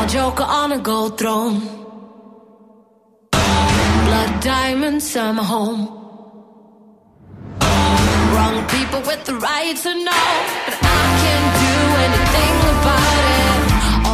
I'll joke on a gold throne. Blood diamonds, summer home. Wrong people with the right to know, but I can't do anything about.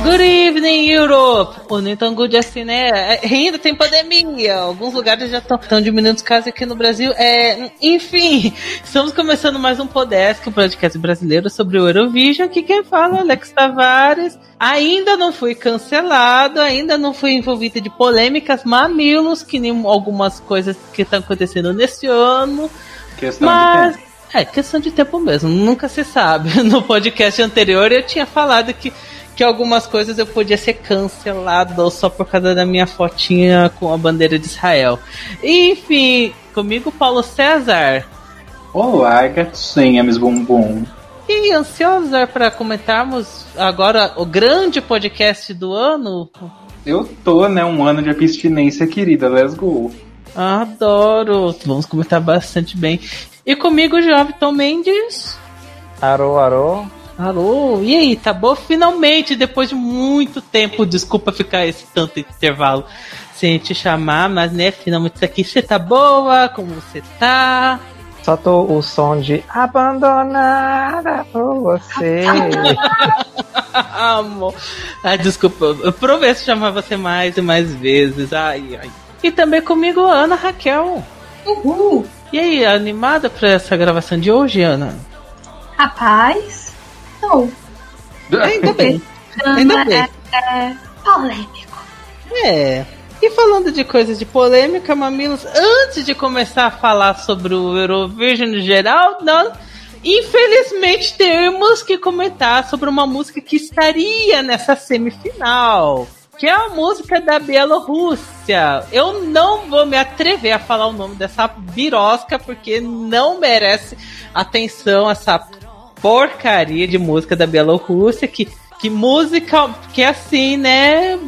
Good evening, Europe! Nem tão good assim, né? É, ainda tem pandemia. Alguns lugares já estão diminuindo os casos aqui no Brasil. É, enfim, estamos começando mais um Podesk, um podcast brasileiro sobre o Eurovision. Que quem fala é Alex Tavares. Ainda não fui cancelado, ainda não fui envolvido de polêmicas mamilos, que nem algumas coisas que estão acontecendo nesse ano. Questão Mas... de tempo. É, questão de tempo mesmo, nunca se sabe. No podcast anterior eu tinha falado que que algumas coisas eu podia ser cancelado só por causa da minha fotinha com a bandeira de Israel. Enfim, comigo Paulo César. Olá, gatinhas bumbum. E ansiosa para comentarmos agora o grande podcast do ano. Eu tô, né, um ano de abstinência, querida. Let's go. Adoro. Vamos comentar bastante bem. E comigo, Jovem Tom Mendes. Arô, arô. Alô, e aí, tá bom? Finalmente, depois de muito tempo, desculpa ficar esse tanto intervalo sem te chamar, mas né, finalmente aqui. Você tá boa? Como você tá? Só tô o som de abandonada por você. Amor. Ah, desculpa, eu prometo chamar você mais e mais vezes. Ai, ai. E também comigo, Ana Raquel. Uhul! E aí, animada pra essa gravação de hoje, Ana? Rapaz, Ainda bem. Ainda bem. É, é polêmico. É. E falando de coisas de polêmica, Mamilos, antes de começar a falar sobre o Eurovision no geral, nós infelizmente temos que comentar sobre uma música que estaria nessa semifinal. Que é a música da Bielorrússia. Eu não vou me atrever a falar o nome dessa birosca, porque não merece atenção essa porcaria de música da Bielorrússia, que que música, que assim, né?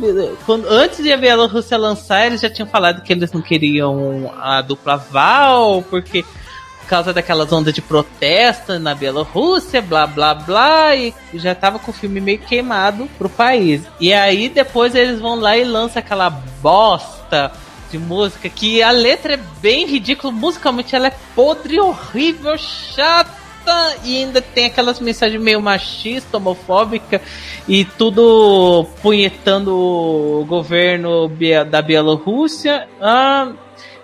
Quando, antes de a Bielorrússia lançar, eles já tinham falado que eles não queriam a dupla Val, porque por causa daquelas ondas de protesto na Bielorrússia, blá blá blá, e já tava com o filme meio queimado pro país. E aí depois eles vão lá e lançam aquela bosta de música que a letra é bem ridícula, musicalmente ela é podre, horrível, chata e ainda tem aquelas mensagens meio machista, homofóbica e tudo punhetando o governo da Bielorrússia. Ah,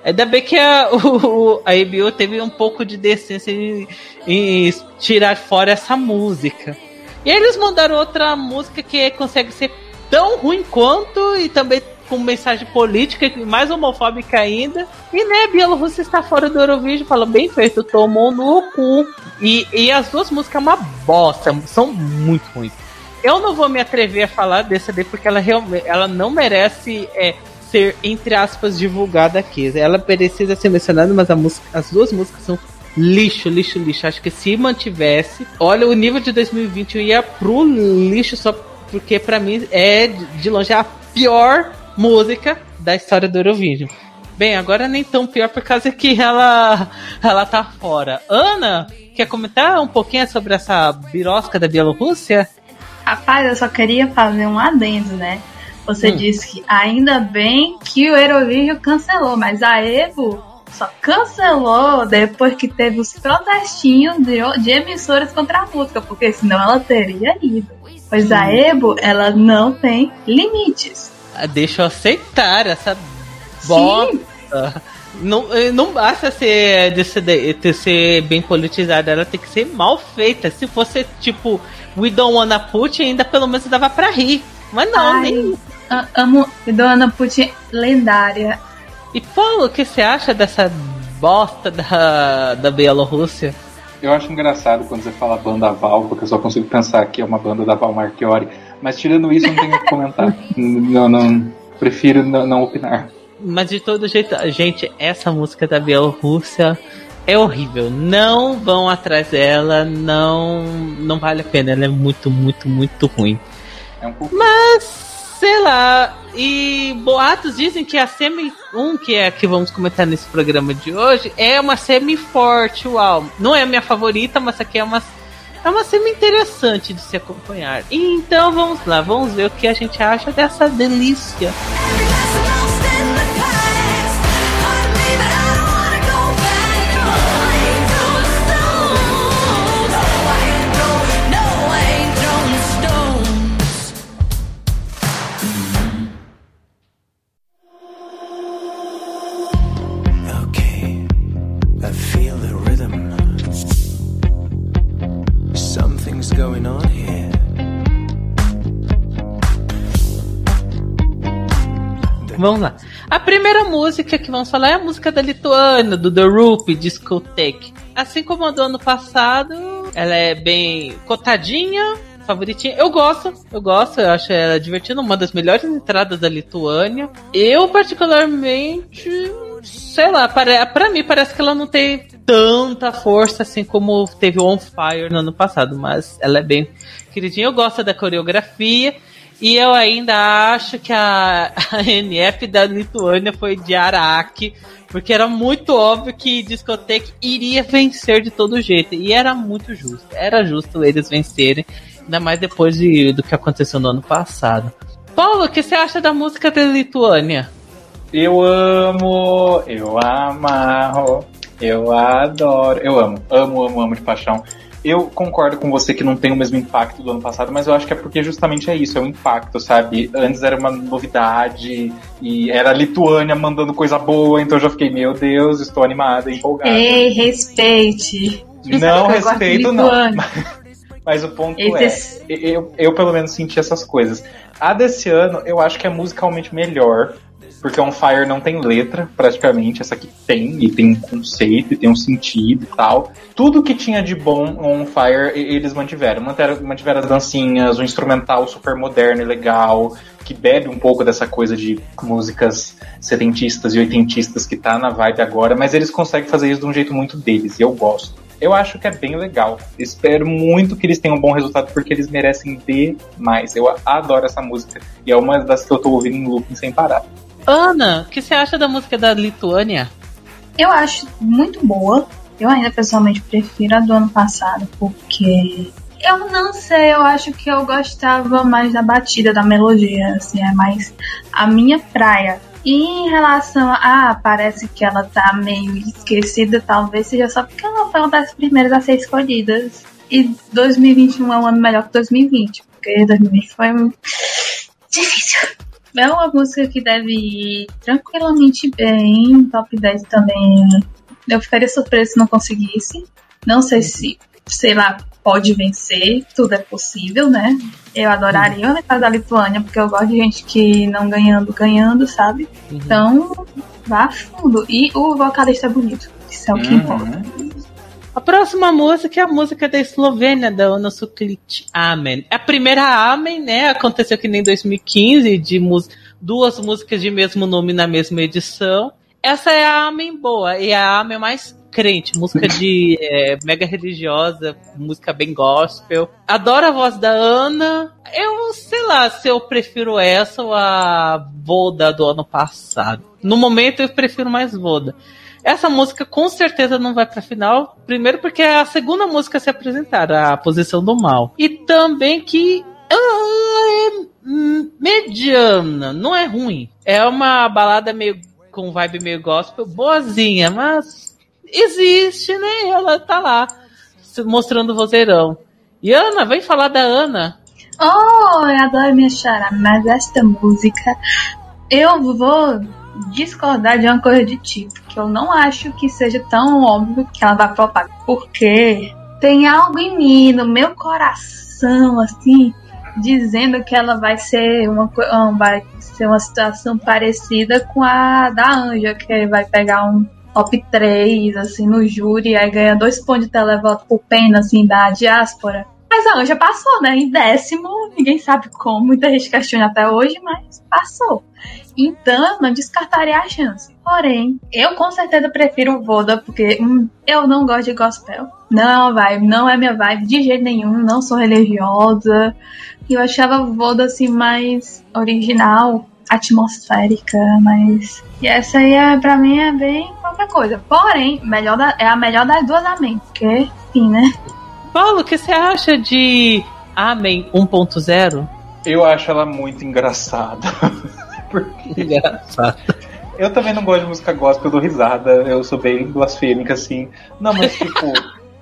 ainda bem que a, o, a EBU teve um pouco de decência em, em tirar fora essa música. E eles mandaram outra música que consegue ser tão ruim quanto e também com mensagem política, mais homofóbica ainda. E né, Bielorrússia está fora do Eurovision, fala bem feito, tomou no cu. E, e as duas músicas é uma bosta, são muito ruins. Eu não vou me atrever a falar dessa daí porque ela ela não merece é, ser, entre aspas, divulgada aqui. Ela precisa ser mencionada, mas música, as duas músicas são lixo, lixo, lixo. Acho que se mantivesse, olha, o nível de 2021 ia pro lixo só porque para mim é de longe a pior música da história do Eurovision. Bem, agora nem tão pior por causa que ela, ela tá fora. Ana, quer comentar um pouquinho sobre essa birosca da Bielorrússia? Rapaz, eu só queria fazer um adendo, né? Você hum. disse que ainda bem que o Eurovision cancelou, mas a Evo só cancelou depois que teve os protestinhos de, de emissoras contra a música, porque senão ela teria ido. Pois a Evo, ela não tem limites. Deixa eu aceitar essa bosta. Não, eh, não basta ser, de ser, de ser bem politizada, ela tem que ser mal feita. Se fosse tipo We Don't Wanna Put, ainda pelo menos dava pra rir. Mas não, Ai, nem. Amo We Don't Wanna Put lendária. E Paulo, o que você acha dessa bosta da, da Bielorrússia? Eu acho engraçado quando você fala banda Val, porque eu só consigo pensar que é uma banda da Val Marchiori. Mas tirando isso, não tenho o que comentar. não, não, prefiro não, não opinar. Mas de todo jeito, gente, essa música da Bielorrússia é horrível. Não vão atrás dela, não, não vale a pena. Ela é muito, muito, muito ruim. É um pouco... Mas, sei lá. E boatos dizem que a Semi 1, que é a que vamos comentar nesse programa de hoje, é uma semi forte, uau. Não é a minha favorita, mas aqui é uma é uma cena interessante de se acompanhar. Então vamos lá, vamos ver o que a gente acha dessa delícia. Okay, Vamos lá. A primeira música que vamos falar é a música da Lituânia, do The Roop, Discotheque. Assim como a do ano passado, ela é bem cotadinha, favoritinha. Eu gosto, eu gosto, eu acho ela divertida, uma das melhores entradas da Lituânia. Eu, particularmente, sei lá, para, pra mim parece que ela não tem tanta força assim como teve o On Fire no ano passado, mas ela é bem queridinha. Eu gosto da coreografia. E eu ainda acho que a, a NF da Lituânia foi de Araque, porque era muito óbvio que Discoteque iria vencer de todo jeito. E era muito justo. Era justo eles vencerem, ainda mais depois de, do que aconteceu no ano passado. Paulo, o que você acha da música da Lituânia? Eu amo, eu amarro, eu adoro. Eu amo, amo, amo, amo de paixão. Eu concordo com você que não tem o mesmo impacto do ano passado, mas eu acho que é porque justamente é isso, é o impacto, sabe? Antes era uma novidade e era a Lituânia mandando coisa boa, então eu já fiquei, meu Deus, estou animada, empolgada. Ei, respeite. Não respeito, não. Mas o ponto Esse- é, eu, eu pelo menos senti essas coisas. A desse ano, eu acho que é musicalmente melhor, porque On Fire não tem letra, praticamente. Essa aqui tem, e tem um conceito, e tem um sentido e tal. Tudo que tinha de bom On Fire, eles mantiveram. Mantiveram, as dancinhas, o instrumental super moderno e legal, que bebe um pouco dessa coisa de músicas setentistas e oitentistas que tá na vibe agora, mas eles conseguem fazer isso de um jeito muito deles, e eu gosto. Eu acho que é bem legal. Espero muito que eles tenham um bom resultado, porque eles merecem demais. Eu adoro essa música. E é uma das que eu tô ouvindo em looping sem parar. Ana, o que você acha da música da Lituânia? Eu acho muito boa. Eu ainda pessoalmente prefiro a do ano passado, porque eu não sei, eu acho que eu gostava mais da batida, da melodia, assim, é mais a minha praia. E em relação a, ah, parece que ela tá meio esquecida, talvez seja só porque ela foi uma das primeiras a ser escolhidas. E 2021 é um ano melhor que 2020, porque 2020 foi um difícil. É uma música que deve ir tranquilamente bem. Top 10 também. Eu ficaria surpresa se não conseguisse. Não sei se, sei lá, pode vencer. Tudo é possível, né? Eu adoraria na casa da Lituânia, porque eu gosto de gente que não ganhando, ganhando, sabe? Então, vá a fundo. E o vocalista é bonito. Isso é o que importa. A próxima música é a música da Eslovênia, da Ana Suklic, Amen. É a primeira Amen, né? Aconteceu que nem em 2015, de duas músicas de mesmo nome na mesma edição. Essa é a Amen boa, e a Amen mais crente, música de é, mega religiosa, música bem gospel. Adoro a voz da Ana. Eu sei lá se eu prefiro essa ou a Voda do ano passado. No momento eu prefiro mais Voda. Essa música com certeza não vai pra final. Primeiro porque é a segunda música a se apresentar, a posição do mal. E também que é mediana, não é ruim. É uma balada meio com vibe meio gospel, boazinha, mas existe, né? Ela tá lá mostrando o vozeirão. E Ana, vem falar da Ana. Oh, eu adoro minha chara, mas esta música eu vou discordar de uma coisa de ti, porque eu não acho que seja tão óbvio que ela vai flopar. Porque tem algo em mim, no meu coração, assim, dizendo que ela vai ser uma, ah, vai ser uma situação parecida com a da Anja, que vai pegar um top 3, assim, no júri, aí ganha dois pontos de televoto por pena, assim, da diáspora. Mas a Anja passou, né? Em décimo, ninguém sabe como, muita gente questiona até hoje, mas passou. Então, não descartaria a chance. Porém, eu com certeza prefiro Voda, porque hum, eu não gosto de gospel. Não é não é minha vibe de jeito nenhum, não sou religiosa. Eu achava Voda assim mais original, atmosférica, mas. E essa aí é, pra mim é bem qualquer coisa. Porém, melhor da- é a melhor das duas amém, porque, enfim, né? Paulo, o que você acha de Amém 1.0? Eu acho ela muito engraçada. Porque Engraçado. eu também não gosto de música gospel, eu dou risada, eu sou bem blasfêmica, assim. Não, mas tipo,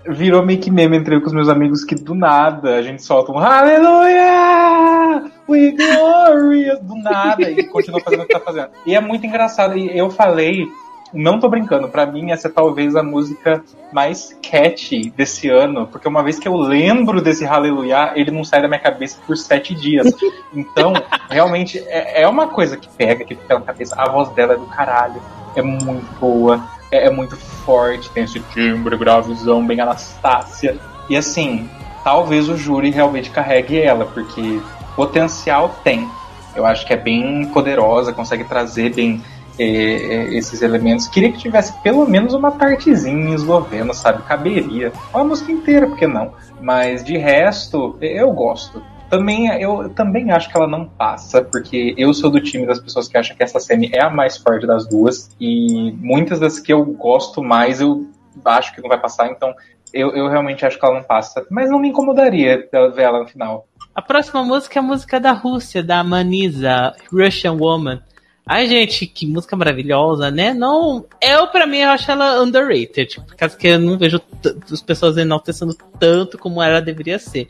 virou meio que meme entre eu com os meus amigos que do nada a gente solta um Aleluia! We glorious! Do nada, e continua fazendo o que tá fazendo. E é muito engraçado, e eu falei. Não tô brincando, pra mim essa é talvez a música mais catchy desse ano, porque uma vez que eu lembro desse Hallelujah, ele não sai da minha cabeça por sete dias. Então, realmente, é, é uma coisa que pega, que fica na cabeça. A voz dela é do caralho, é muito boa, é, é muito forte, tem esse timbre gravezão, bem Anastácia. E assim, talvez o júri realmente carregue ela, porque potencial tem. Eu acho que é bem poderosa, consegue trazer bem esses elementos. Queria que tivesse pelo menos uma partezinha em esloveno, sabe? Caberia. Ou a música inteira, por que não? Mas de resto, eu gosto. Também, eu também acho que ela não passa, porque eu sou do time das pessoas que acham que essa semi é a mais forte das duas, e muitas das que eu gosto mais eu acho que não vai passar, então eu, eu realmente acho que ela não passa. Mas não me incomodaria ver ela no final. A próxima música é a música da Rússia, da Manisa, Russian Woman. Ai, gente, que música maravilhosa, né? Não, eu pra mim eu acho ela underrated, por causa que eu não vejo as pessoas enaltecendo tanto como ela deveria ser.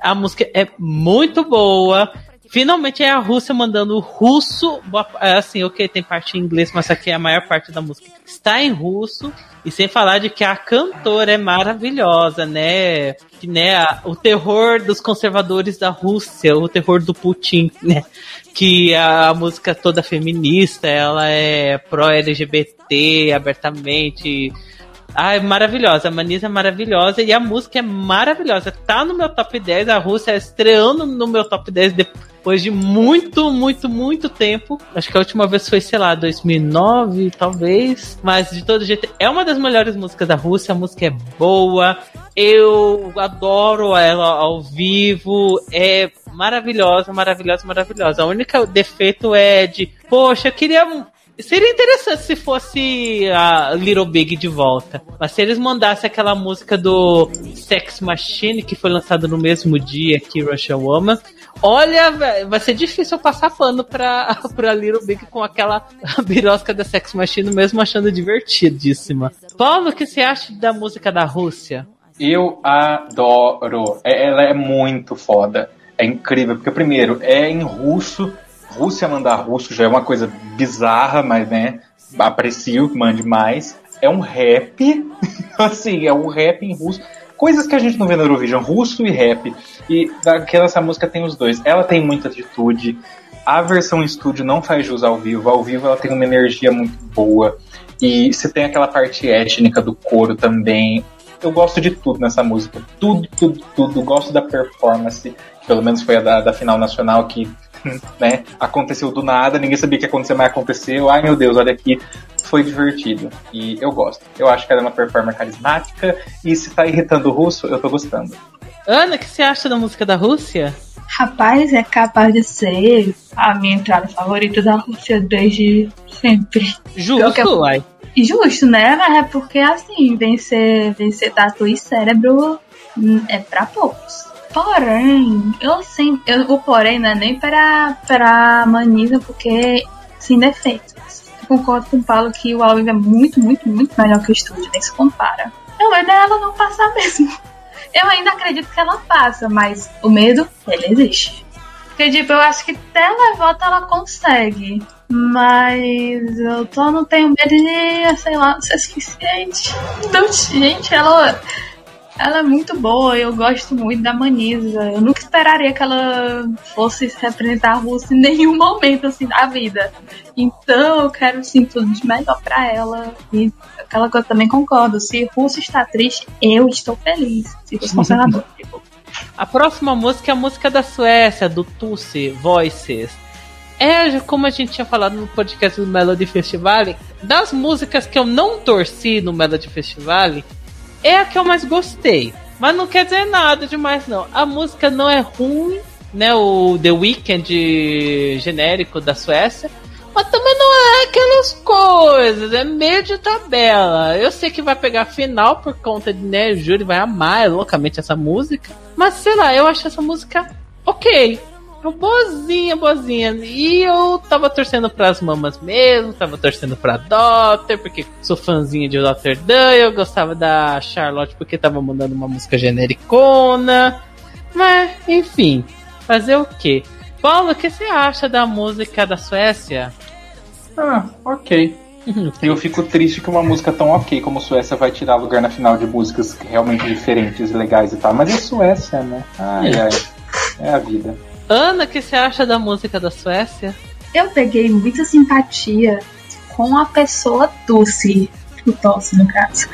A música é muito boa. Finalmente é a Rússia mandando russo, boa- é assim, ok, tem parte em inglês, mas aqui a maior parte da música está em russo. E sem falar de que a cantora é maravilhosa, né? Que né, a- o terror dos conservadores da Rússia, o terror do Putin, né? Que a, música toda feminista, ela é pró-LGBT abertamente. Ai, maravilhosa, a Manisa é maravilhosa e a música é maravilhosa. Tá no meu top 10, a Rússia estreando no meu top 10 depois de muito, muito, muito tempo. Acho que a última vez foi, sei lá, 2009, talvez. Mas de todo jeito, é uma das melhores músicas da Rússia. A música é boa. Eu adoro ela ao vivo. É maravilhosa, maravilhosa, maravilhosa. A única defeito é de, poxa, eu queria Seria interessante se fosse a Little Big de volta. Mas se eles mandassem aquela música do Sex Machine, que foi lançado no mesmo dia que Russian Woman, olha, vai ser difícil eu passar pano pra, pra Little Big com aquela birosca da Sex Machine, mesmo achando divertidíssima. Paulo, o que você acha da música da Rússia? Eu adoro. É- Ela é muito foda. É incrível, porque primeiro é em russo. Rússia mandar russo já é uma coisa bizarra, mas né, aprecio mande mais. É um rap, assim, é um rap em russo. Coisas que a gente não vê no Eurovision, russo e rap. E daquela essa música tem os dois. Ela tem muita atitude. A versão estúdio não faz jus ao vivo. Ao vivo ela tem uma energia muito boa. E você tem aquela parte étnica do coro também. Eu gosto de tudo nessa música. Tudo, tudo, tudo. Gosto da performance. Pelo menos foi a da, da final nacional que né, aconteceu do nada. Ninguém sabia que ia acontecer, mas aconteceu. Ai meu Deus, olha aqui. Foi divertido. E eu gosto. Eu acho que ela é uma performer carismática. E se tá irritando o russo, eu tô gostando. Ana, o que você acha da música da Rússia? Rapaz, é capaz de ser a minha entrada favorita da Rússia desde sempre. Justo, que- uai. E Justo, né? Mas é porque assim, vencer, vencer tatu e cérebro hum, é pra poucos. Porém, eu sim, eu, o porém não é nem para, para Manisa, porque sem defeitos. Eu concordo com o Paulo que o álbum é muito, muito, muito melhor que o estúdio, nem se compara. Eu medo ela não passar mesmo. Eu ainda acredito que ela passa, mas o medo, ele existe. Porque, tipo, eu acho que televoto ela consegue. Mas eu tô, não tenho medo de, sei lá, ser suficiente. Então, gente, ela, ela é muito boa. Eu gosto muito da Manisa. Eu nunca esperaria que ela fosse representar a Rússia em nenhum momento, assim, da vida. Então, eu quero, assim, tudo de melhor pra ela. E aquela coisa eu também concordo. Se Rússia está triste, eu estou feliz. Se tipo, A próxima música é a música da Suécia, do Tusse, Voices. É, como a gente tinha falado no podcast do Melody Festival, das músicas que eu não torci no Melody Festival, é a que eu mais gostei. Mas não quer dizer nada demais, não. A música não é ruim, né? O The Weeknd genérico da Suécia. Mas também não é aquelas coisas, é meio de tabela. Eu sei que vai pegar final por conta de, né, o Júri vai amar loucamente essa música. Mas sei lá, eu acho essa música ok. É boazinha, boazinha. E eu tava torcendo pras mamas mesmo, tava torcendo pra Doctor, porque sou fãzinha de Doctor Dan, eu gostava da Charlotte porque tava mandando uma música genericona. Mas, enfim, fazer o quê? Paulo, o que você acha da música da Suécia? Ah, ok. Eu fico triste que uma música tão ok como Suécia vai tirar lugar na final de músicas realmente diferentes, legais e tal. Mas é Suécia, né? Ai, ai. É a vida. Ana, o que você acha da música da Suécia? Eu peguei muita simpatia com a pessoa Dulce, o Tosse, no caso.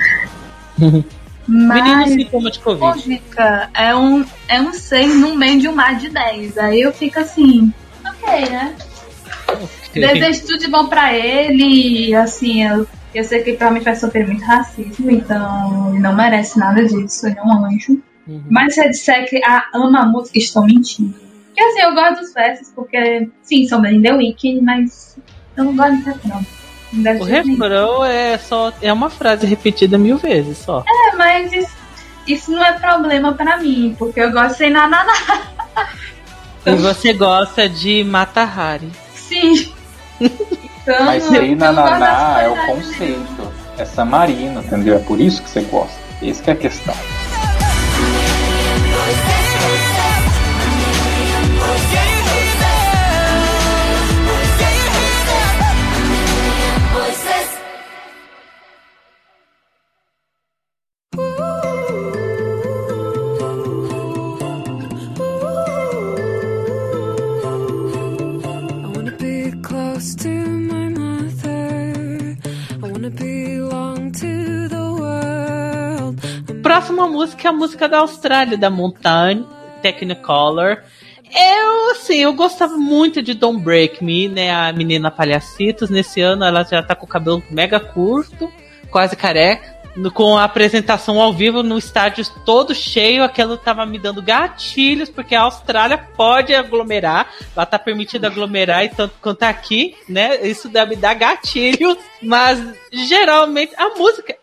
Menino Mas sintoma de Covid. música é um, é um 6 no meio de um mar de 10. Aí eu fico assim, ok, né? Desejo tudo de bom pra ele. Assim, eu, eu sei que ele provavelmente vai sofrer muito racismo, então ele não merece nada disso, ele é um anjo. Uhum. Mas se eu disser que a ama a música, estou mentindo. Porque assim, eu gosto dos versos, porque sim, são bem The Weeknd, mas eu não gosto do refrão. O refrão é só é uma frase repetida mil vezes só. É, mas isso, isso não é problema pra mim, porque eu gosto sem nada. E você gosta de Mata Hari. Sim. Então, Mas eu aí não na gosto das Naná é o dele. conceito. É Samarino, entendeu? É por isso que você gosta. Que é a questão. Música é a música da Austrália, da Montagne Technicolor. Eu, assim, eu gostava muito de Don't Break Me, né? A menina Palhacitos. Nesse ano ela já tá com o cabelo mega curto, quase careca. Com a apresentação ao vivo no estádio todo cheio, aquilo tava me dando gatilhos, porque a Austrália pode aglomerar, lá tá permitido aglomerar, e tanto quanto aqui, né? Isso deve dar gatilhos, mas geralmente a música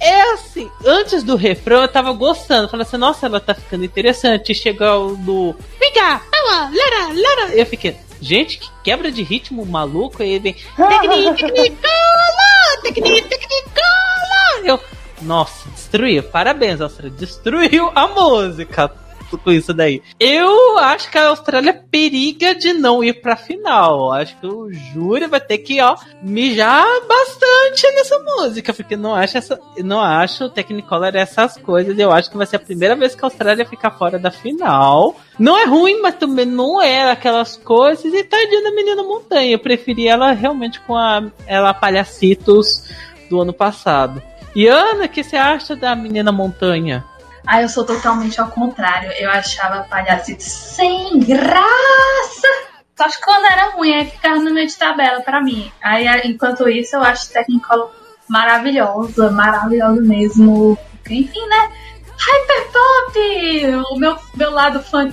é assim, antes do refrão eu tava gostando, falando assim, nossa, ela tá ficando interessante. Chegou do Vem cá, ela, lara, lara. Eu fiquei, gente, que quebra de ritmo maluco. Aí vem Tecni, Tecnicola, Tecni, Tecnicola. Eu, nossa, destruiu, parabéns, Austrália, destruiu a música com isso daí. Eu acho que a Austrália periga de não ir pra final. Acho que o júri vai ter que, ó, mijar bastante nessa música, porque não acho essa, não acho o Technicolor essas coisas. Eu acho que vai ser a primeira vez que a Austrália ficar fora da final. Não é ruim, mas também não é aquelas coisas. E tadinha da menina montanha. Eu preferi ela realmente com a ela palhacitos do ano passado. E Ana, o que você acha da menina montanha? Ah, eu sou totalmente ao contrário. Eu achava palhacito sem graça. Só acho que quando era ruim, aí ficava no meio de tabela pra mim. Aí, enquanto isso, eu acho Technicolor maravilhosa, maravilhosa mesmo. Enfim, né? Hyperpop! O meu, meu lado fã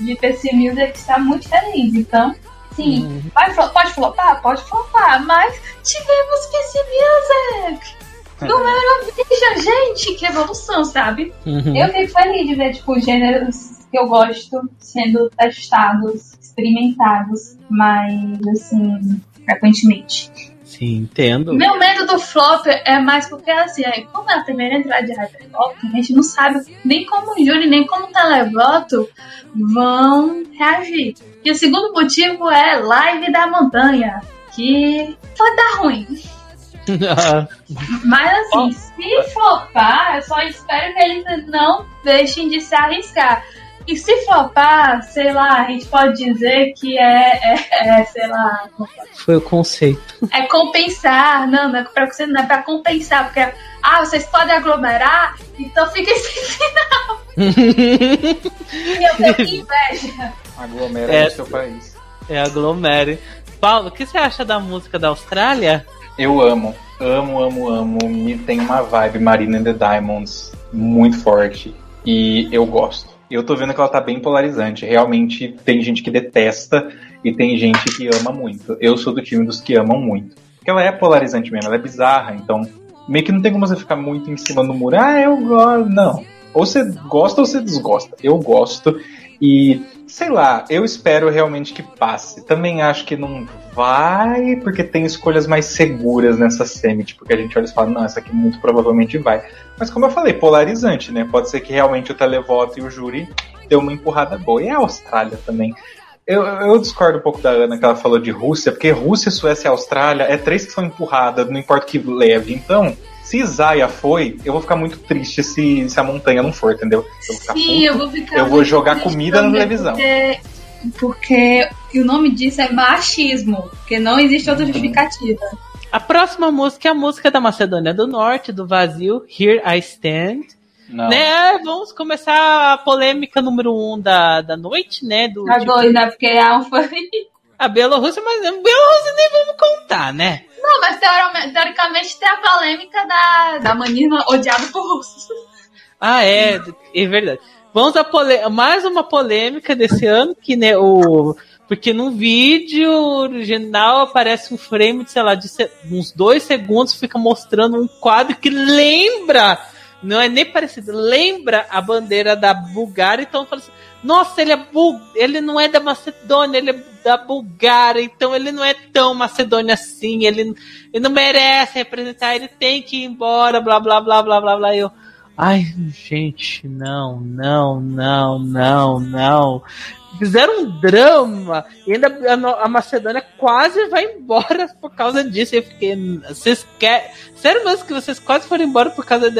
de PC Music está muito feliz. Então, sim, flo- pode flopar? Pode flopar. Mas tivemos PC Music! No Eurovision, gente! Que evolução, sabe? Uhum. Eu fico feliz de ver, tipo, gêneros que eu gosto sendo testados, experimentados, mas, assim, frequentemente. Sim, entendo. Meu medo do flop é mais porque, assim, aí, como é a primeira entrada de Hyperpop, a gente não sabe nem como o júri, nem como o televoto vão reagir. E o segundo motivo é Live da Montanha, que pode dar ruim. Mas assim, se flopar, eu só espero que eles não deixem de se arriscar. E se flopar, sei lá, a gente pode dizer que é, é, é, sei lá, Foi o conceito. é compensar. Não, não é pra você, não é pra compensar, porque ah, vocês podem aglomerar, então fiquem sem final. E eu tenho inveja. Aglomera É. no seu país. É aglomere. Paulo, o que você acha da música da Austrália? Eu amo, amo, amo, amo. Me tem uma vibe Marina and the Diamonds muito forte. E eu gosto. Eu tô vendo que ela tá bem polarizante. Realmente tem gente que detesta e tem gente que ama muito. Eu sou do time dos que amam muito. Porque ela é polarizante mesmo, ela é bizarra, então meio que não tem como você ficar muito em cima do muro. Ah, eu gosto. Não. Ou você gosta ou você desgosta. Eu gosto. E, sei lá, eu espero realmente que passe. Também acho que não vai, porque tem escolhas mais seguras nessa semi. Tipo, que a gente olha e fala, não, essa aqui muito provavelmente vai. Mas como eu falei, polarizante, né? Pode ser que realmente o televoto e o júri dê uma empurrada boa. E a Austrália também. Eu, eu discordo um pouco da Ana que ela falou de Rússia, porque Rússia, Suécia e Austrália é três que são empurradas, não importa o que leve. Então, se Zaya foi, eu vou ficar muito triste se, se a montanha não for, entendeu? Eu vou ficar Sim, puto. eu vou ficar. Eu vou jogar comida na televisão. Porque, porque o nome disso é machismo, porque não existe outra justificativa. A próxima música é a música da Macedônia do Norte, do Vazio, Here I Stand. Não. Né, vamos começar a polêmica número um da, da noite, né? Do, A tipo, dois, né? Porque a um foi. A Bielorrússia, mas a Bielorrússia nem vamos contar, né? Não, mas teoricamente, tem a polêmica da, da manina odiada por russos. Ah, é, é verdade. Vamos a pole... mais uma polêmica desse ano, que né, o. Porque num vídeo original aparece um frame de, sei lá, de uns dois segundos, fica mostrando um quadro que lembra, não é nem parecido, lembra a bandeira da Bulgária, então fala assim, nossa, ele é bul... ele não é da Macedônia, ele é da Bulgária, então ele não é tão Macedônia assim, ele, ele não merece representar, ele tem que ir embora, blá blá blá blá blá blá. Eu, Ai, gente, não, não, não, não, não. Fizeram um drama e ainda a, a Macedônia quase vai embora por causa disso. Eu fiquei. Vocês querem. Sério mesmo que vocês quase foram embora por causa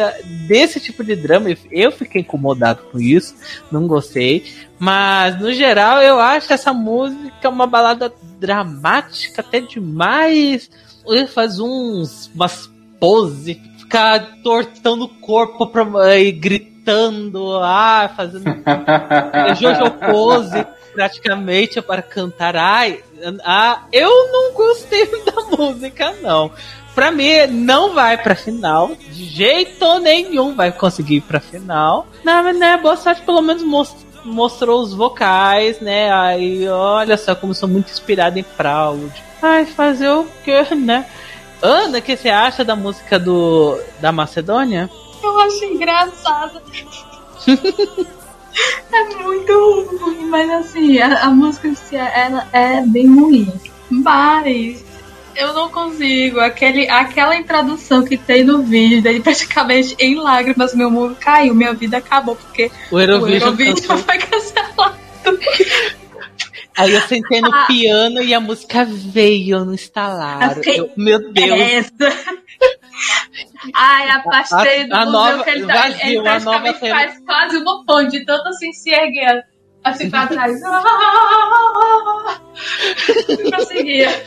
desse tipo de drama? Eu- Eu fiquei incomodado com isso, não gostei. Mas, no geral, eu acho essa música uma balada dramática até demais. Ele faz uns. umas poses, ficar tortando o corpo pra, e gritando, ah, fazendo Jojo Pose praticamente para cantar. Ai, ah, eu não gostei da música, não. Pra mim, não vai pra final. De jeito nenhum vai conseguir ir pra final. Não, mas né, boa sorte, pelo menos mos- mostrou os vocais, né? Aí, olha só como sou muito inspirada em Proud. Ai, fazer o quê, né? Ana, o que você acha da música do da Macedônia? Eu acho engraçado. é muito ruim, mas assim, a, a música ela é bem ruim. Mas eu não consigo. Aquele, aquela introdução que tem no vídeo, daí praticamente em lágrimas meu mundo caiu, minha vida acabou, porque O o Eurovision, Eurovision cantou. foi cancelado. Aí eu sentei no Ah. piano e a música veio no instalar. Eu- meu Deus. Essa. Ai, a pastel do A- nova- que ele, tá, vazio, ele praticamente nova faz quase uma ponte, tanto assim se erguer assim pra trás. Não conseguia.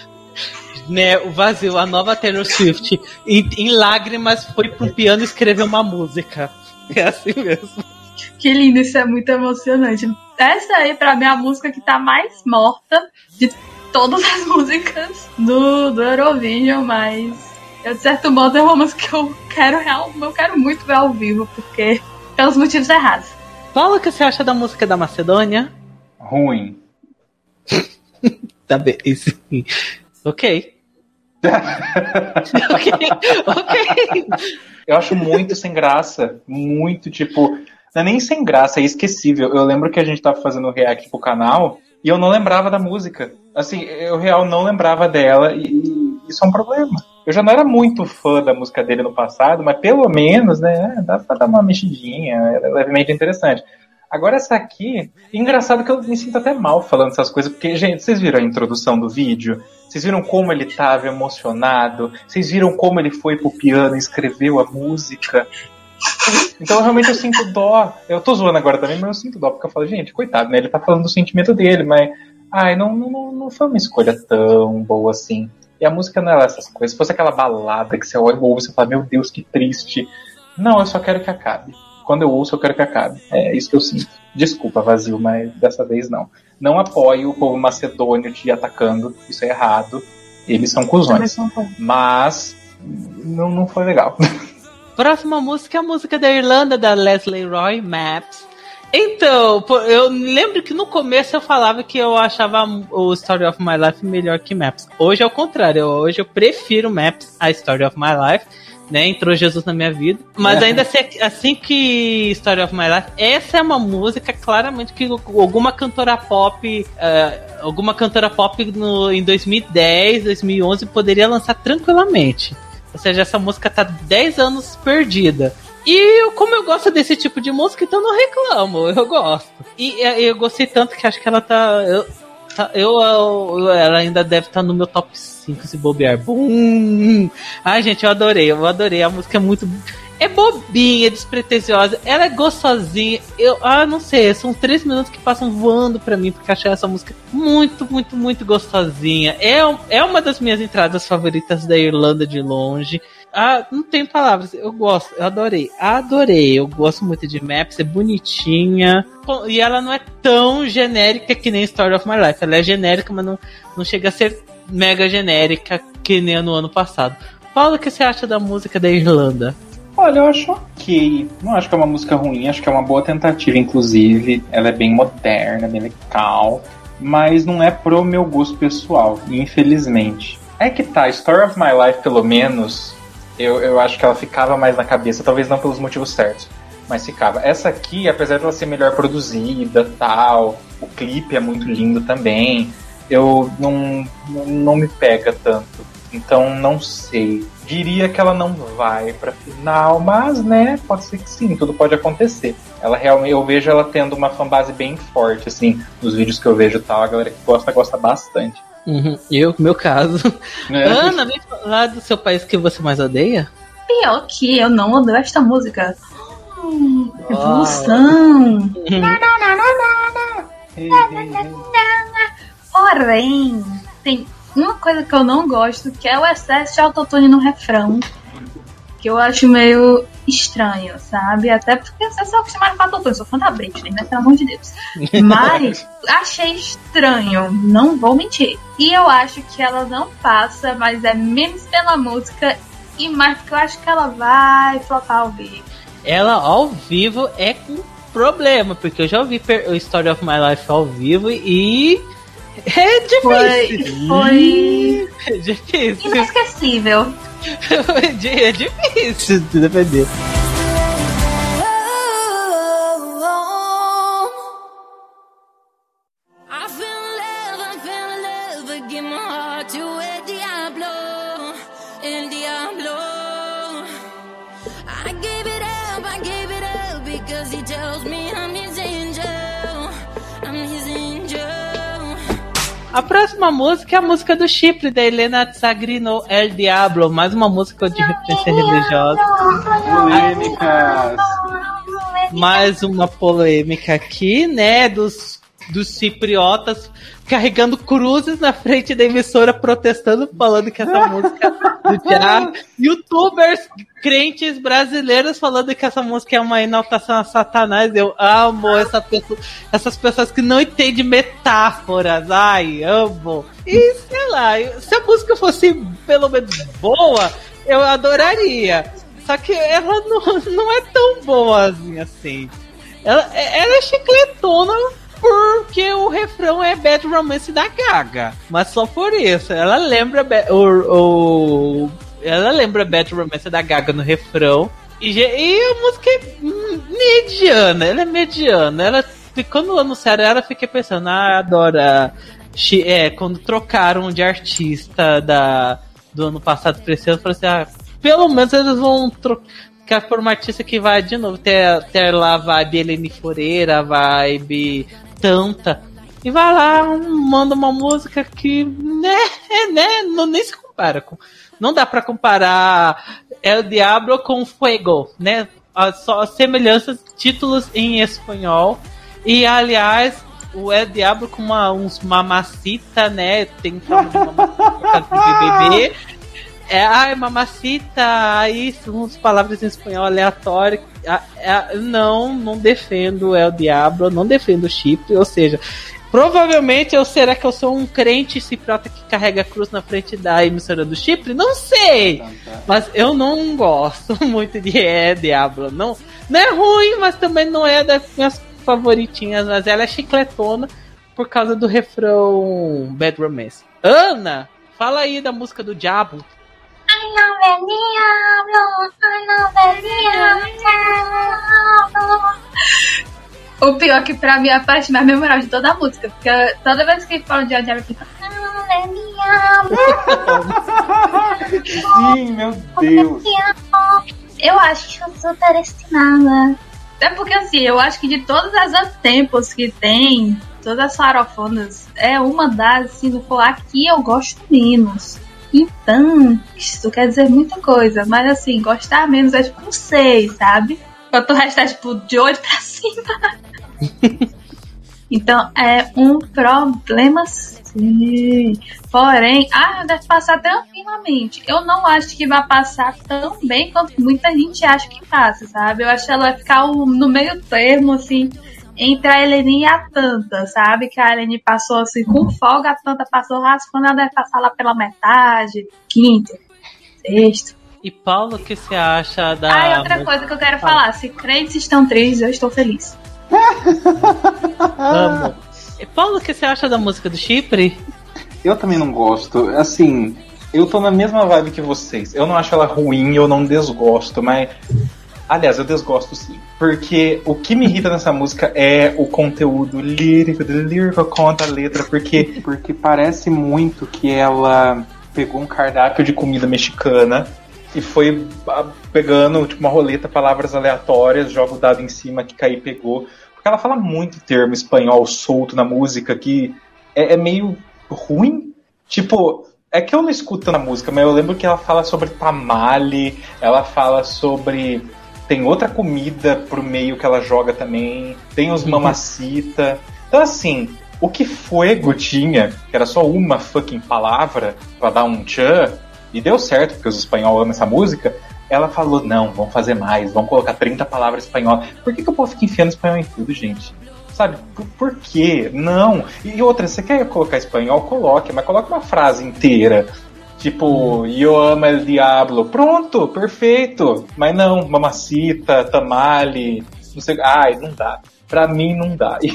Né, o vazio, a nova Taylor Swift, em, em lágrimas, foi pro piano escrever uma música. É assim mesmo. Que lindo, isso é muito emocionante. Essa aí, pra mim, é a música que tá mais morta de todas as músicas do, do Eurovision, mas eu, de certo modo, é uma música que eu quero, real, eu quero muito ver ao vivo, porque pelos motivos errados. Paula, o que você acha da música da Macedônia? Ruim. Tá bem, isso. Ok. ok, ok. Eu acho muito sem graça. Muito, tipo. Não é nem sem graça, é esquecível. Eu lembro que a gente tava fazendo react pro canal e eu não lembrava da música. Assim, eu real não lembrava dela e, e isso é um problema. Eu já não era muito fã da música dele no passado, mas pelo menos, né, dá pra dar uma mexidinha, é levemente interessante. Agora essa aqui, engraçado que eu me sinto até mal falando essas coisas, porque, gente, vocês viram a introdução do vídeo? Vocês viram como ele tava emocionado? Vocês viram como ele foi pro piano e escreveu a música? Então realmente eu sinto dó. Eu tô zoando agora também, mas eu sinto dó, porque eu falo, gente, coitado, né? Ele tá falando do sentimento dele, mas. Ai, não, não, não foi uma escolha tão boa assim. E a música não é essas coisas. Se fosse aquela balada que você olha ou você fala, meu Deus, que triste. Não, eu só quero que acabe. Quando eu ouço, eu quero que acabe. É isso que eu sinto. Desculpa, vazio, mas dessa vez não. Não apoio o povo macedônio te atacando. Isso é errado. Eles são cuzões. Mas não, não foi legal. Próxima música é a música da Irlanda, da Leslie Roy, Maps. Então, eu lembro que no começo eu falava que eu achava o Story of My Life melhor que Maps. Hoje é o contrário, hoje eu prefiro Maps a Story of My Life. Né, entrou Jesus na minha vida. Mas ainda assim, assim que Story of My Life, essa é uma música claramente que alguma cantora pop, eh, alguma cantora pop no, em 2010, 2011 poderia lançar tranquilamente. Ou seja, essa música tá 10 anos perdida. E eu- como eu gosto desse tipo de música, então não reclamo, eu gosto. E eh, eu gostei tanto que acho que ela tá. Eu, tá- eu, eu- ela ainda deve estar no meu top 5 se bobear. Bum! Ai, gente, eu adorei, eu adorei. A música é muito. É bobinha, despretensiosa, ela é gostosinha. Eu, ah, não sei, são três minutos que passam voando pra mim, porque achei essa música muito, muito, muito gostosinha. É, é uma das minhas entradas favoritas da Irlanda de longe. Ah, não tem palavras, eu gosto, eu adorei, adorei. Eu gosto muito de Maps, é bonitinha. E ela não é tão genérica que nem Story of My Life. Ela é genérica, mas não, não chega a ser mega genérica que nem no ano passado. Paulo, o que você acha da música da Irlanda? Olha, eu acho ok. Não acho que é uma música ruim, acho que é uma boa tentativa, inclusive. Ela é bem moderna, bem legal. Mas não é pro meu gosto pessoal, infelizmente. É que tá, Story of My Life, pelo menos, eu, eu acho que ela ficava mais na cabeça, talvez não pelos motivos certos, mas ficava. Essa aqui, apesar de ela ser melhor produzida tal, o clipe é muito lindo também, eu não, não, não me pega tanto. Então não sei. Diria que ela não vai pra final, mas né, pode ser que sim, tudo pode acontecer. Ela realmente, eu vejo ela tendo uma fanbase bem forte, assim, nos vídeos que eu vejo e tal, a galera que gosta, gosta bastante. Uhum, eu, meu caso. Né? Ana, vem falar do seu país que você mais odeia? Pior que eu não odeio esta música. Hum, Uau. evolução. Porém, tem uma coisa que eu não gosto, que é o excesso de autotune no refrão. Que eu acho meio estranho, sabe? Até porque vocês são acostumados com autotune, sou fã da Britney, né? Pelo amor de Deus. Mas achei estranho, não vou mentir. E eu acho que ela não passa, mas é menos pela música e mais porque eu acho que ela vai flopar ao vivo. Ela ao vivo é com problema, porque eu já ouvi o Story of My Life ao vivo e. É Foi, difícil. foi É difícil. inesquecível. é difícil de defender. A próxima música é a música do Chipre, da Helena Tsagrino El Diablo, mais uma música de referência religiosa. Polêmicas! Mais uma polêmica aqui, né? Dos, dos cipriotas carregando cruzes na frente da emissora, protestando, falando que essa música diabo. Youtubers crentes brasileiros falando que essa música é uma inaltação a Satanás. Eu amo essa pessoa, essas pessoas que não entendem metáforas. Ai, amo. E sei lá, se a música fosse pelo menos boa, eu adoraria. Só que ela não, não é tão boazinha assim. Ela, ela é chicletona porque o refrão é Bad Romance da Gaga. Mas só por isso. Ela lembra o, o- ela lembra Bad Romance da Gaga no refrão. E, e a música é mediana. Ela é mediana. Ela, quando anunciaram ela, eu fiquei pensando, ah, adoro. a Chi- É, quando trocaram de artista da, do ano passado pra esse ano, eu falei assim, ah, pelo menos eles vão trocar por uma artista que vai de novo ter, ter lá a vibe Helene Foreira, a vibe Tanta. E vai lá, manda uma música que, né, né, não, nem se compara com. Não dá pra comparar El Diablo com Fuego, né? Ah, Só semelhanças, títulos em espanhol. E aliás, o El Diablo com uma, uns mamacita, né? Tem forma de mamacita BBB. É, ai, mamacita, aí umas palavras em espanhol aleatório. Ah, ah, não, não defendo El Diablo, não defendo o chip, ou seja, provavelmente eu será que eu sou um crente cipriota que carrega a cruz na frente da emissora do Chipre? Não sei! Mas eu não gosto muito de El Diablo. Não, não é ruim, mas também não é das minhas favoritinhas, mas ela é chicletona por causa do refrão Bad Romance. Ana, fala aí da música do Diabo. O pior é que pra mim é a parte mais memorável de toda a música. Porque toda vez que falo de Diabo, eu fico. Sim, meu Deus. Eu acho super estimada. É porque assim, eu acho que de todas as tempos que tem, todas as farofonas, é uma das, se não for aqui, eu gosto menos. Então, isso quer dizer muita coisa, mas assim, gostar menos é tipo um 6, sabe? Enquanto o resto é tipo de 8 pra cima. então, é um problema sim. Porém, ah, deve passar tranquilamente. Eu não acho que vai passar tão bem quanto muita gente acha que passa, sabe? Eu acho que ela vai ficar no meio termo, assim, entre a Eleni e a Tanta, sabe? Que a Eleni passou assim com folga, a Tanta passou raspando, ela deve passar lá pela metade, quinto, sexto. E Paulo, o que você acha da. Ah, e outra coisa que eu quero falar: se crentes estão tristes, eu estou feliz. Amo. E Paulo, o que você acha da música do Chipre? Eu também não gosto. Assim, eu tô na mesma vibe que vocês. Eu não acho ela ruim, eu não desgosto, mas. Aliás, eu desgosto sim. Porque o que me irrita nessa música é o conteúdo lírico, lírico conta a letra, porque, porque parece muito que ela pegou um cardápio de comida mexicana e foi ah, pegando tipo, uma roleta, palavras aleatórias, joga o dado em cima que cair pegou. Porque ela fala muito termo espanhol solto na música que é, é meio ruim. Tipo, é que eu não escuto na música, mas eu lembro que ela fala sobre tamale, ela fala sobre. Tem outra comida pro meio que ela joga também, tem os mamacita. Então, assim, o que Fuego tinha, que era só uma fucking palavra pra dar um tchan, e deu certo, porque os espanhóis amam essa música, ela falou, não, vamos fazer mais, vamos colocar 30 palavras em espanhol. Por que, que o povo fica enfiando espanhol em tudo, gente? Sabe, por, por quê? Não. E outra, você quer colocar espanhol? Coloque, mas coloque uma frase inteira. Tipo, eu amo el diablo. Pronto, perfeito. Mas não, mamacita, tamale, não sei. Ai, não dá. Pra mim não dá. E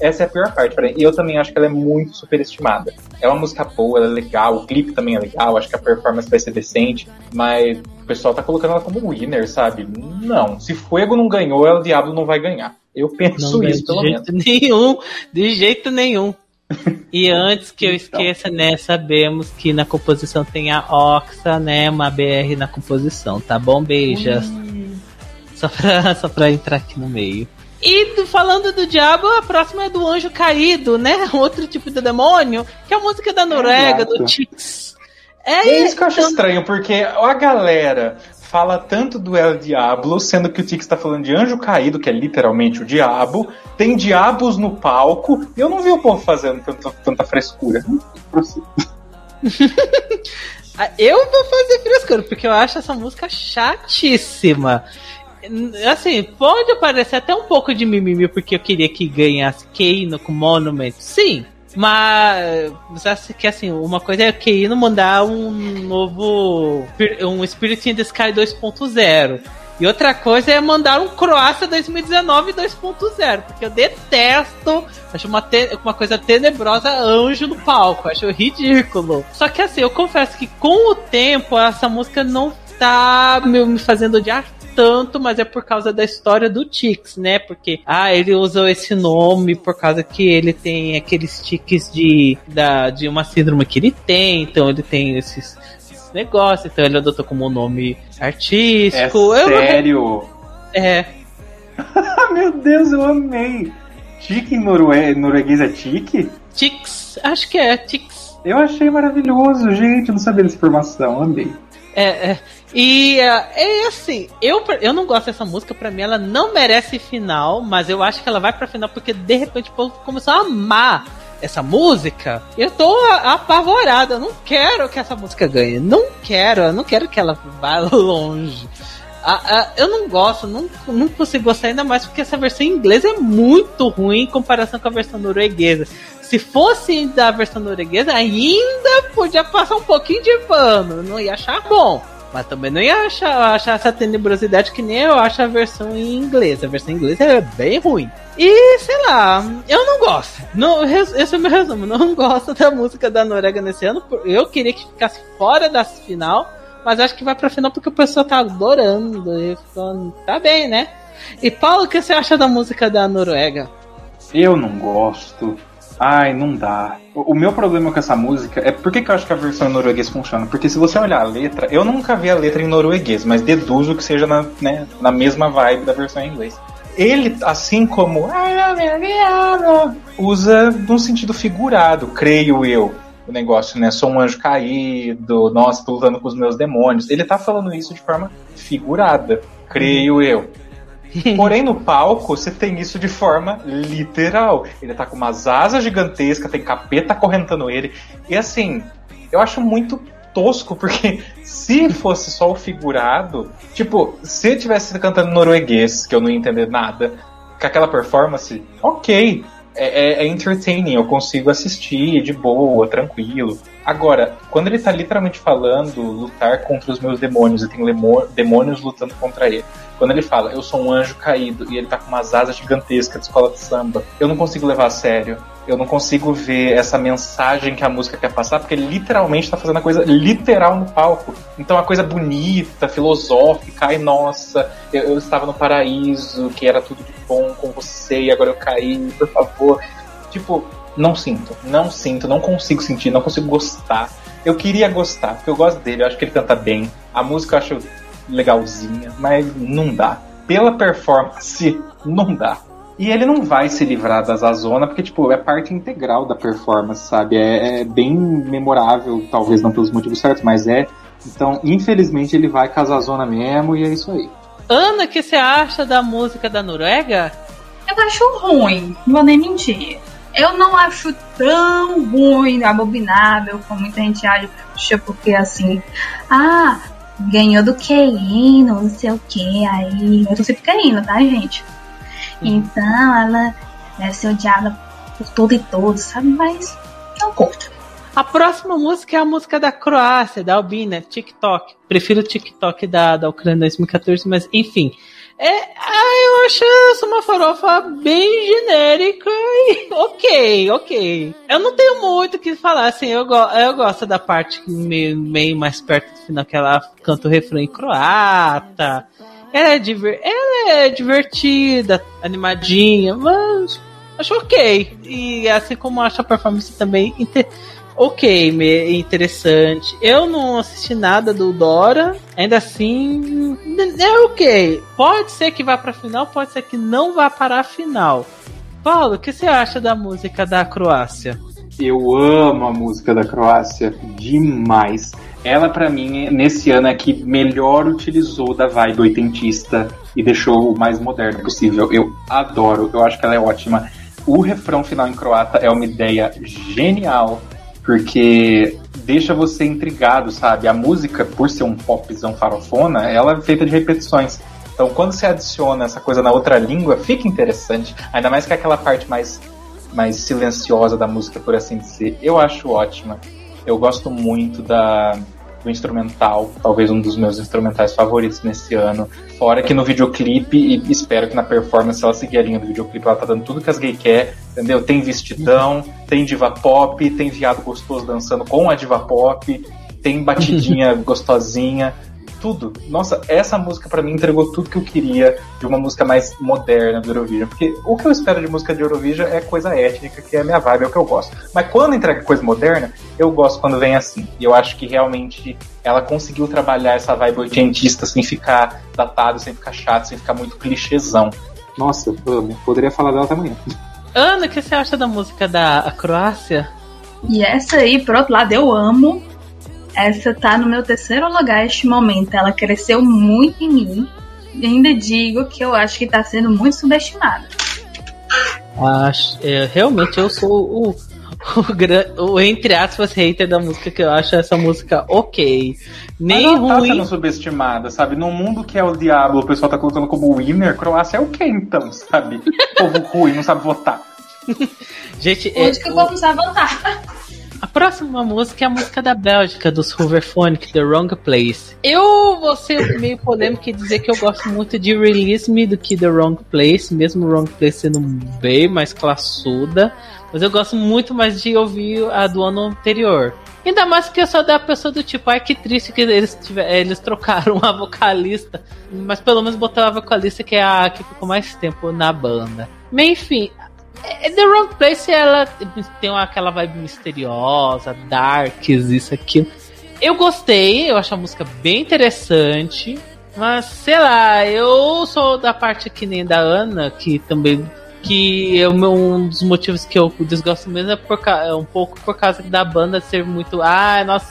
essa é a pior parte. E eu também acho que ela é muito superestimada. É uma música boa, ela é legal, o clipe também é legal, acho que a performance vai ser decente, mas o pessoal tá colocando ela como winner, sabe? Não. Se Fuego não ganhou, o Diablo não vai ganhar. Eu penso Não, isso, de pelo menos. jeito nenhum, de jeito nenhum. E antes que eu Então. esqueça, né, sabemos que na composição tem a Oxa, né, uma BR na composição, tá bom? Beijas. Só pra, só pra entrar aqui no meio. E do- falando do diabo, a próxima é do anjo caído, né? Outro tipo de demônio, que é a música da Noruega, do Exato. Tix. É isso que eu acho então- estranho, porque a galera fala tanto do El Diablo, sendo que o Tix tá falando de anjo caído, que é literalmente o diabo, tem diabos no palco, eu não vi o povo fazendo tanta, tanta frescura. Eu vou fazer frescura, porque eu acho essa música chatíssima. Assim, pode parecer até um pouco de mimimi, porque eu queria que ganhasse Keino com Monument. Sim, mas que assim, uma coisa é Keino mandar um novo. um Spirit in the Sky 2.0. E outra coisa é mandar um Croácia 2019 2.0, porque eu detesto, acho uma, uma coisa tenebrosa anjo no palco, acho ridículo. Só que assim, eu confesso que com o tempo essa música não tá me, me fazendo odiar tanto, mas é por causa da história do Tix, né? Porque, ah, ele usou esse nome por causa que ele tem aqueles tiques de, da, de uma síndrome que ele tem, então ele tem esses, esses negócios, então ele adotou como um nome É artístico. Eu não- sério? é, Ah, meu Deus, eu amei. Tique em norue... norueguês é tique? Tix, acho que é, Tix. Eu achei maravilhoso, gente, eu não sabia dessa informação, amei. É, é. E é, é assim, eu, eu não gosto dessa música, pra mim ela não merece final, mas eu acho que ela vai pra final porque de repente o povo começou a amar essa música. Eu tô apavorada, eu não quero que essa música ganhe, não quero, eu não quero que ela vá longe. Ah, ah, eu não gosto, não, não consigo gostar ainda mais porque essa versão em inglês é muito ruim em comparação com a versão norueguesa. Se fosse da versão norueguesa, ainda podia passar um pouquinho de pano, não ia achar bom. Mas também não ia achar, achar essa tenebrosidade que nem eu acho a versão em inglês. A versão em inglês é bem ruim. E, sei lá, eu não gosto. Não, esse é o meu resumo. Não gosto da música da Noruega nesse ano. Eu queria que ficasse fora da final. Mas acho que vai pra final porque o pessoal tá adorando. E falando, tá bem, né? E Paulo, o que você acha da música da Noruega? Eu não gosto. Ai, não dá. O, meu problema com essa música é por que, que eu acho que a versão em norueguês funciona? Porque se você olhar a letra, eu nunca vi a letra em norueguês, mas deduzo que seja na, né, na mesma vibe da versão em inglês. Ele, assim como usa num sentido figurado, creio eu. O negócio, né? Sou um anjo caído, nossa, tô lutando com os meus demônios. Ele tá falando isso de forma figurada, creio eu. Porém, no palco, você tem isso de forma literal. Ele tá com umas asas gigantescas, tem capeta correntando ele. E assim, eu acho muito tosco, porque se fosse só o figurado, tipo, se ele tivesse cantando norueguês, que eu não ia entender nada, com aquela performance, ok. É, é- é entertaining, eu consigo assistir de boa, tranquilo. Agora, quando ele tá literalmente falando lutar contra os meus demônios e tem demônios lutando contra ele. Quando ele fala, eu sou um anjo caído e ele tá com umas asas gigantescas de escola de samba, eu não consigo levar a sério. Eu não consigo ver essa mensagem que a música quer passar, porque ele literalmente tá fazendo a coisa literal no palco. Então, a coisa bonita, filosófica, ai nossa, eu, eu estava no paraíso, que era tudo de bom com você e agora eu caí, por favor. Tipo, não sinto, não sinto, não consigo sentir, não consigo gostar. Eu queria gostar, porque eu gosto dele, eu acho que ele canta bem. A música eu acho legalzinha, mas não dá. Pela performance, não dá. E ele não vai se livrar da Zazona, porque, tipo, é parte integral da performance, sabe? É, é bem memorável, talvez não pelos motivos certos, mas é. Então, infelizmente, ele vai com a Zazona mesmo, e é isso aí. Ana, o que você acha da música da Noruega? Eu acho ruim, não vou nem mentir. Eu não acho tão ruim, abominável, como muita gente acha, porque assim, ah, ganhou do Keino, não sei o que, aí. Eu tô sempre Keino, tá, gente? Então ela deve ser odiada por tudo e todos, sabe? Mas não curto. A próxima música é a música da Croácia, da Albina, TikTok. Prefiro o TikTok da, da Ucrânia 2014, mas enfim. É, ah, eu acho uma farofa bem genérica e ok, ok. Eu não tenho muito o que falar, assim, eu, go eu gosto da parte meio, meio mais perto do final, que ela canta o refrão em croata. Ela é, diver ela é divertida, animadinha, mas acho ok. E assim como acho a performance também ok, interessante. Eu não assisti nada do Dora, ainda assim é ok. Pode ser que vá pra final, pode ser que não vá para a final. Paulo, o que você acha da música da Croácia? Eu amo a música da Croácia demais. Ela, pra mim, nesse ano é que melhor utilizou da vibe oitentista e deixou o mais moderno possível. Eu adoro, eu acho que ela é ótima. O refrão final em croata é uma ideia genial, porque deixa você intrigado, sabe? A música, por ser um popzão farofona, ela é feita de repetições. Então, quando você adiciona essa coisa na outra língua, fica interessante. Ainda mais que aquela parte mais mais silenciosa da música, por assim dizer. Eu acho ótima. Eu gosto muito da, instrumental, talvez um dos meus instrumentais favoritos nesse ano. Fora que no videoclipe, e espero que na performance ela seguir a linha do videoclipe, ela tá dando tudo que as gays quer, entendeu? Tem vestidão, tem diva pop, tem viado gostoso dançando com a diva pop, tem batidinha gostosinha, tudo. Nossa, essa música pra mim entregou tudo que eu queria de uma música mais moderna do Eurovision. Porque o que eu espero de música de Eurovision é coisa étnica, que é a minha vibe, é o que eu gosto. Mas quando entrega coisa moderna, eu gosto quando vem assim. E eu acho que realmente ela conseguiu trabalhar essa vibe oitentista sem ficar datado, sem ficar chato, sem ficar muito clichêzão. Nossa, amo. Poderia falar dela até amanhã. Ana, o que você acha da música da Croácia? E essa aí, por outro lado, eu amo. Essa tá no meu terceiro lugar este momento. Ela cresceu muito em mim. E ainda digo que eu acho que tá sendo muito subestimada. Acho, é, realmente eu sou o, o, o, entre aspas, hater da música, que eu acho essa música ok. Nem Mas ela tá ruim. sendo subestimada, sabe? Num mundo que é o diabo, o pessoal tá colocando como winner, Croácia é o quê então, sabe? Povo ruim, não sabe votar. Gente, é, Onde que eu vou precisar voltar? A próxima música é a música da Bélgica, dos Hooverphonic, The Wrong Place. Eu vou ser meio polêmico e dizer que eu gosto muito de Release Me do que The Wrong Place, mesmo Wrong Place sendo bem mais classuda. Mas eu gosto muito mais de ouvir a do ano anterior. Ainda mais que eu sou da pessoa do tipo, ai que triste que eles, tiver, eles trocaram a vocalista. Mas pelo menos botaram a vocalista que é a que ficou mais tempo na banda. Mas enfim, The Wrong Place ela tem aquela vibe misteriosa, darks, isso, aquilo. Eu gostei, eu acho a música bem interessante. Mas, sei lá, eu sou da parte que nem da Ana, que também. Que é um dos motivos que eu desgosto mesmo é, por, é um pouco por causa da banda ser muito. Ah, nós,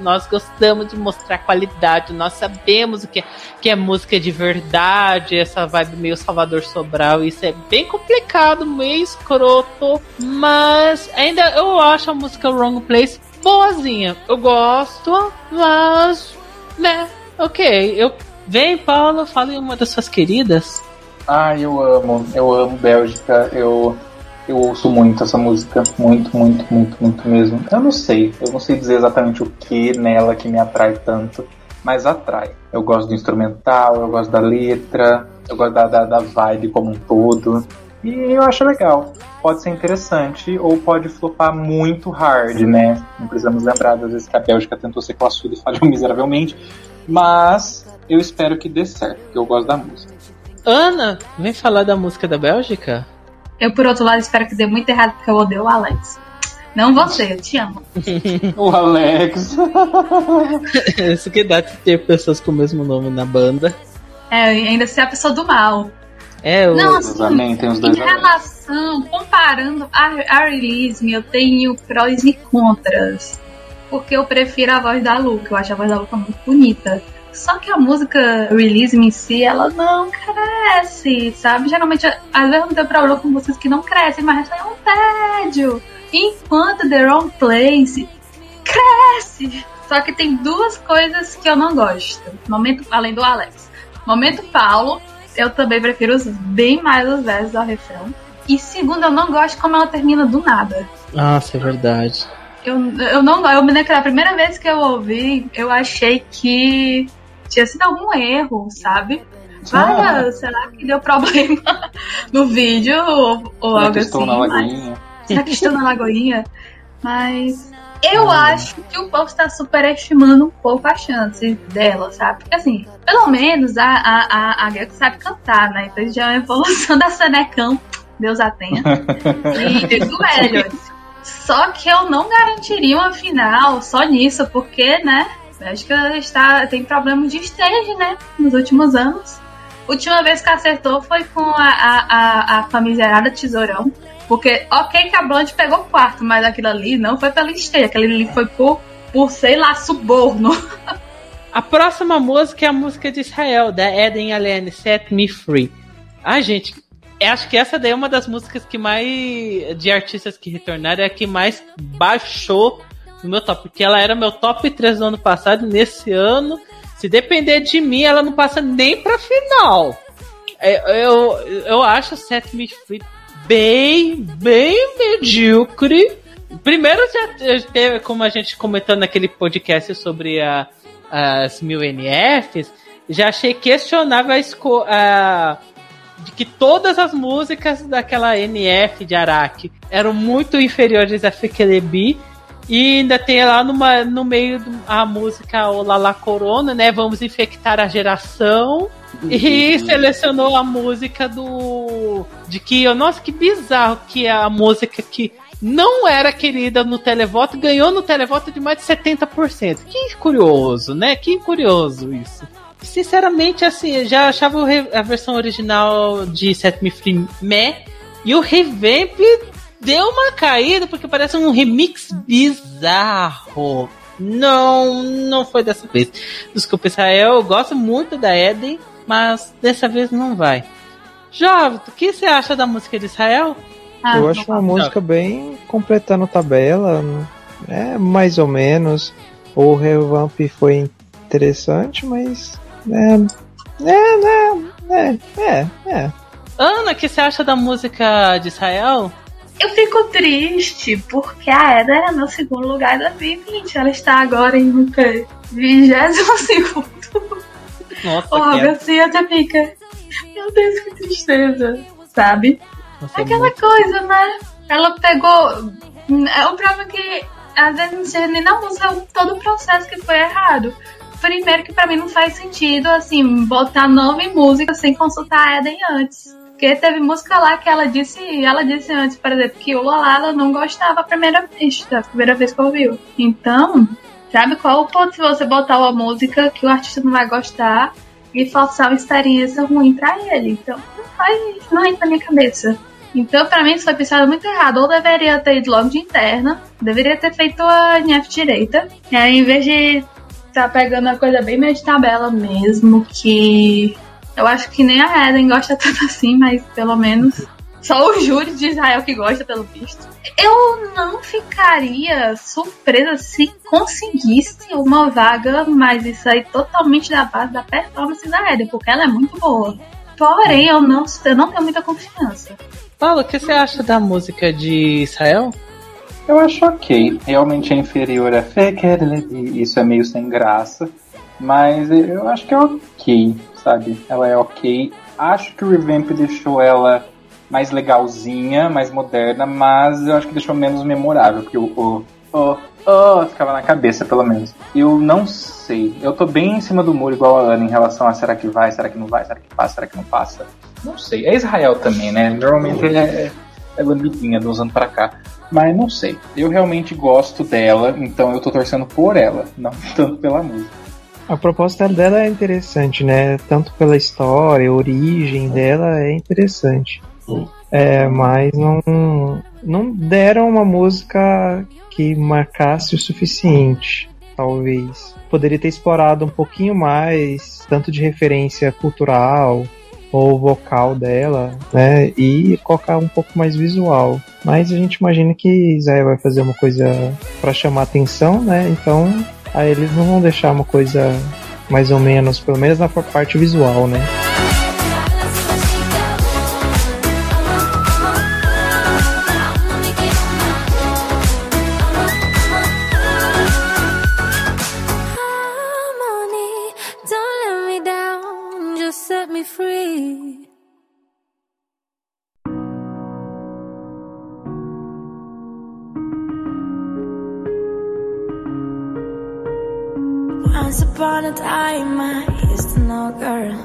nós gostamos de mostrar qualidade, nós sabemos o que é, que é música de verdade, essa vibe meio Salvador Sobral. Isso é bem complicado, meio escroto, mas ainda eu acho a música Wrong Place boazinha. Eu gosto, mas. né, ok. Eu, vem, Paulo, fala em uma das suas queridas. Ah, eu amo, eu amo Bélgica, eu, eu ouço muito essa música, muito, muito, muito, muito mesmo. Eu não sei, eu não sei dizer exatamente o que nela que me atrai tanto, mas atrai. Eu gosto do instrumental, eu gosto da letra, eu gosto da, da, da vibe como um todo, e eu acho legal. Pode ser interessante ou pode flopar muito hard, né? Não precisamos lembrar das vezes que a Bélgica tentou ser classuda e falhou miseravelmente, mas eu espero que dê certo, porque eu gosto da música. Ana, vem falar da música da Bélgica? Eu, por outro lado, espero que dê muito errado, porque eu odeio o Alex. Não você, eu te amo. O Alex. Isso que dá de ter pessoas com o mesmo nome na banda. É, ainda ser a pessoa do mal. É, o. Não, assim, Amém, tem os em dois Alex. relação, comparando a, a release, me, eu tenho prós e contras. Porque eu prefiro a voz da Luca, eu acho a voz da Luca muito bonita. Só que a música release em si, ela não cresce, sabe? Geralmente, às vezes eu não tenho problema com músicas que não crescem, mas é um tédio. Enquanto The Wrong Place cresce. Só que tem duas coisas que eu não gosto. Momento, além do Alex. Momento Paulo, eu também prefiro os, bem mais os versos ao refrão. E segundo, eu não gosto como ela termina do nada. Nossa, é verdade. Eu, eu não eu me lembro que a primeira vez que eu ouvi, eu achei que tinha sido algum erro, sabe? Vai, será que deu problema no vídeo ou, ou Será algo que estou assim? na lagoinha? Será que estou na lagoinha? Mas eu acho que o povo está superestimando um pouco a chance dela, sabe? Porque assim, pelo menos a, a, a, a Gek sabe cantar, né? Então já é uma evolução da Senecão, Deus a tenha. E do Elliot. Só que eu não garantiria uma final só nisso, porque, né? Bélgica está, tem problemas de stage, né? Nos últimos anos. Última vez que acertou foi com a, a, a, a famigerada Tesourão. Porque, ok, que a Blonde pegou quarto, mas aquilo ali não foi pela esteira, aquilo ali foi por, por sei lá, suborno. A próxima música é a música de Israel, da Eden Alene, Set Me Free. Ai, gente, acho que essa daí é uma das músicas que mais. de artistas que retornaram, é a que mais baixou no meu top. Porque ela era meu top 3 do ano passado, nesse ano, se depender de mim, ela não passa nem pra final. É, Eu, eu acho Set Me Free bem, bem medíocre. Primeiro já teve, como a gente comentou naquele podcast sobre a, as mil NFs, já achei questionável a, esco a de que todas as músicas daquela NF de Araque eram muito inferiores a Fekelebi. E ainda tem lá numa, no meio a música Olala Corona, né? Vamos infectar a geração. E selecionou a música do. De que, nossa, que bizarro que é a música que não era querida no televoto ganhou no televoto de mais de 70%. Que curioso, né? Que curioso isso. Sinceramente, assim, eu já achava a versão original de Set Me Free meh. E o revamp deu uma caída porque parece um remix bizarro. Não, não foi dessa vez. Desculpa, Israel, eu gosto muito da Eden, mas dessa vez não vai. Jovem, o que você acha da música de Israel? Ah, eu acho uma música bem completando tabela, né? Mais ou menos. O revamp foi interessante, mas. É, é, né? É, é, é. Ana, o que você acha da música de Israel? Eu fico triste porque a Eda era meu segundo lugar em 2020. Ela está agora em o quê? 22 Nossa, Porra, que é- assim até fica. Meu Deus, que tristeza. Sabe? nossa, Aquela muito- coisa, né? Ela pegou. É o problema que às vezes não nem música, é todo o processo que foi errado. Primeiro que pra mim não faz sentido, assim, botar nome música sem consultar a Eden antes. Porque teve música lá que ela disse, ela disse antes, por exemplo, que o Lolada não gostava a primeira vez, da primeira vez que ouviu. Então, sabe qual o ponto se você botar uma música que o artista não vai gostar e forçar uma experiência ruim pra ele? Então, não faz, não entra na minha cabeça. Então, pra mim, isso foi pensado muito errado. Ou deveria ter ido logo de interna, deveria ter feito a NF direita. E aí, em vez de tá pegando uma coisa bem meio de tabela mesmo, que eu acho que nem a Eden gosta tanto assim, mas pelo menos só o júri de Israel que gosta, pelo visto. Eu não ficaria surpresa se conseguisse uma vaga, mas isso aí totalmente da base da performance da Eden, porque ela é muito boa. Porém, eu não, eu não tenho muita confiança. Paulo, o que você acha da música de Israel? Eu acho ok. Realmente é inferior a Fekele, e isso é meio sem graça. Mas eu acho que é ok, sabe? Ela é ok. Acho que o Revamp deixou ela mais legalzinha, mais moderna, mas eu acho que deixou menos memorável, porque o. o, o, o ficava na cabeça, pelo menos. Eu não sei. Eu tô bem em cima do muro, igual a Ana, em relação a será que vai, será que não vai, será que passa, será que não passa. Não sei. É Israel também, né? Normalmente ele é, é lambidinha dos anos pra cá. Mas não sei. Eu realmente gosto dela, então eu tô torcendo por ela, não tanto pela música. A proposta dela é interessante, né? Tanto pela história, a origem dela é interessante. É, mas não, não deram uma música que marcasse o suficiente, talvez. Poderia ter explorado um pouquinho mais, tanto de referência cultural ou vocal dela, né? E colocar um pouco mais visual. Mas a gente imagina que Israel vai fazer uma coisa para chamar atenção, né? Então aí eles não vão deixar uma coisa mais ou menos, pelo menos na parte visual, né? Time, a girl.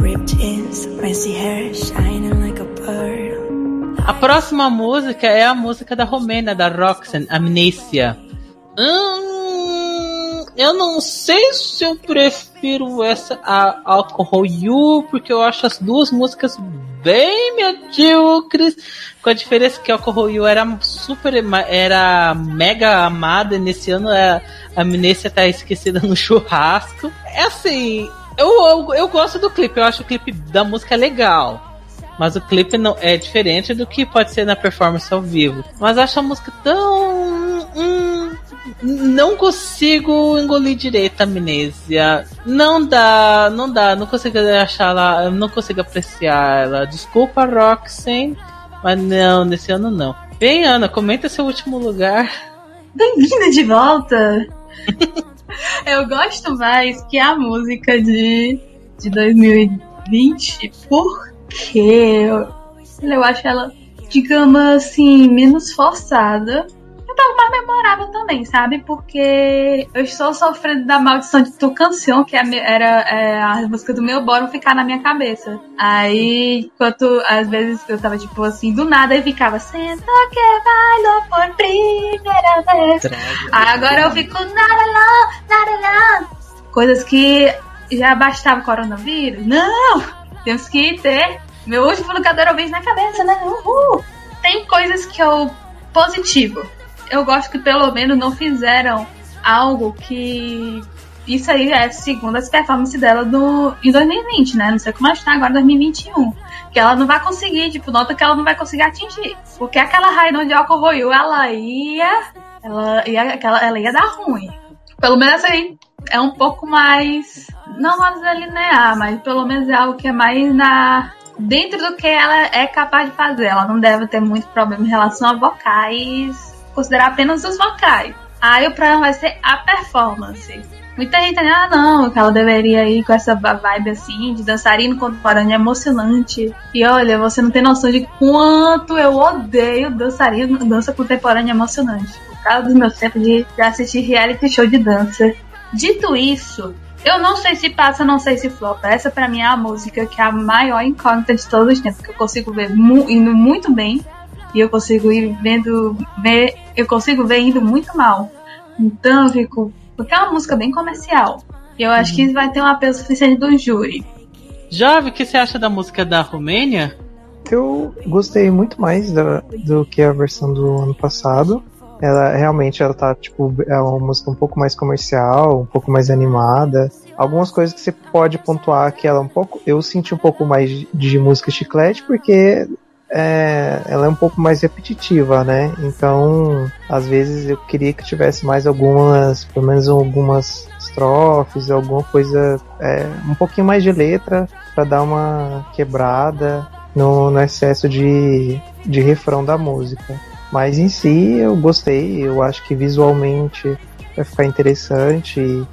Ripped jeans, messy hair, shining like a pearl. A próxima música é a música da Romênia, da Roxanne, Amnesia. Hum, eu não sei se eu prefiro essa a Alcohol You, porque eu acho as duas músicas bem medíocres. Com a diferença que Alcohol You era super, era mega amada, e nesse ano a Amnesia tá esquecida no churrasco. É assim, eu, eu, eu gosto do clipe, eu acho o clipe da música legal. Mas o clipe não é diferente do que pode ser na performance ao vivo. Mas acho a música tão. Não consigo engolir direito a amnésia. Não dá, não dá, não consigo achar ela, não consigo apreciar ela. Desculpa, Roxanne, mas não, nesse ano não. Bem, Ana, comenta seu último lugar. Bem-vinda de volta! eu gosto mais que a música de, de 2020, porque eu, eu acho ela, digamos assim, menos forçada. Eu tava mais memorável também, sabe? Porque eu estou sofrendo da maldição de Tu Canção, que é era é, a música do meu boro ficar na minha cabeça. Aí, enquanto às vezes eu tava tipo assim, do nada, e ficava Senta que bailo por primeira vez. Agora eu fico naralá, naralá. Coisas que já bastava o coronavírus. Não! Temos que ter meu último lugar do na cabeça, né? Uhul! Tem coisas que eu. positivo. Eu gosto que pelo menos não fizeram algo que. Isso aí é segundo as performances dela do, em 2020, né? Não sei como está agora em 2021. Que ela não vai conseguir, tipo, nota que ela não vai conseguir atingir. Porque aquela Rainha de Alcohol ela ia. Ela ia, aquela, ela ia dar ruim. Pelo menos aí é um pouco mais. Não vamos linear, mas pelo menos é algo que é mais na. dentro do que ela é capaz de fazer. Ela não deve ter muito problema em relação a vocais, considerar apenas os vocais. Aí o problema vai ser a performance. Muita gente ah não, que ela deveria ir com essa vibe assim, de dançarino contemporâneo emocionante. E olha, você não tem noção de quanto eu odeio dançarino, dança contemporânea emocionante. Por causa do meu tempo de, de assistir reality show de dança. Dito isso, eu não sei se passa, não sei se flopa. Essa pra mim é a música que é a maior incógnita de todos os tempos, que eu consigo ver mu indo muito bem e eu consigo ir vendo, ver, eu consigo ver indo muito mal. Então eu fico, porque é uma música bem comercial. E eu acho que isso vai ter um apelo suficiente do júri. Jovem, o que você acha da música da Romênia? Eu gostei muito mais da- do que a versão do ano passado. Ela realmente ela tá tipo é uma música um pouco mais comercial, um pouco mais animada. Algumas coisas que você pode pontuar que ela é um pouco, eu senti um pouco mais de, de música chiclete porque é, ela é um pouco mais repetitiva, né? Então, às vezes eu queria que tivesse mais algumas, pelo menos algumas estrofes, alguma coisa, é, um pouquinho mais de letra para dar uma quebrada no, no excesso de, de refrão da música. Mas em si eu gostei, eu acho que visualmente vai ficar interessante.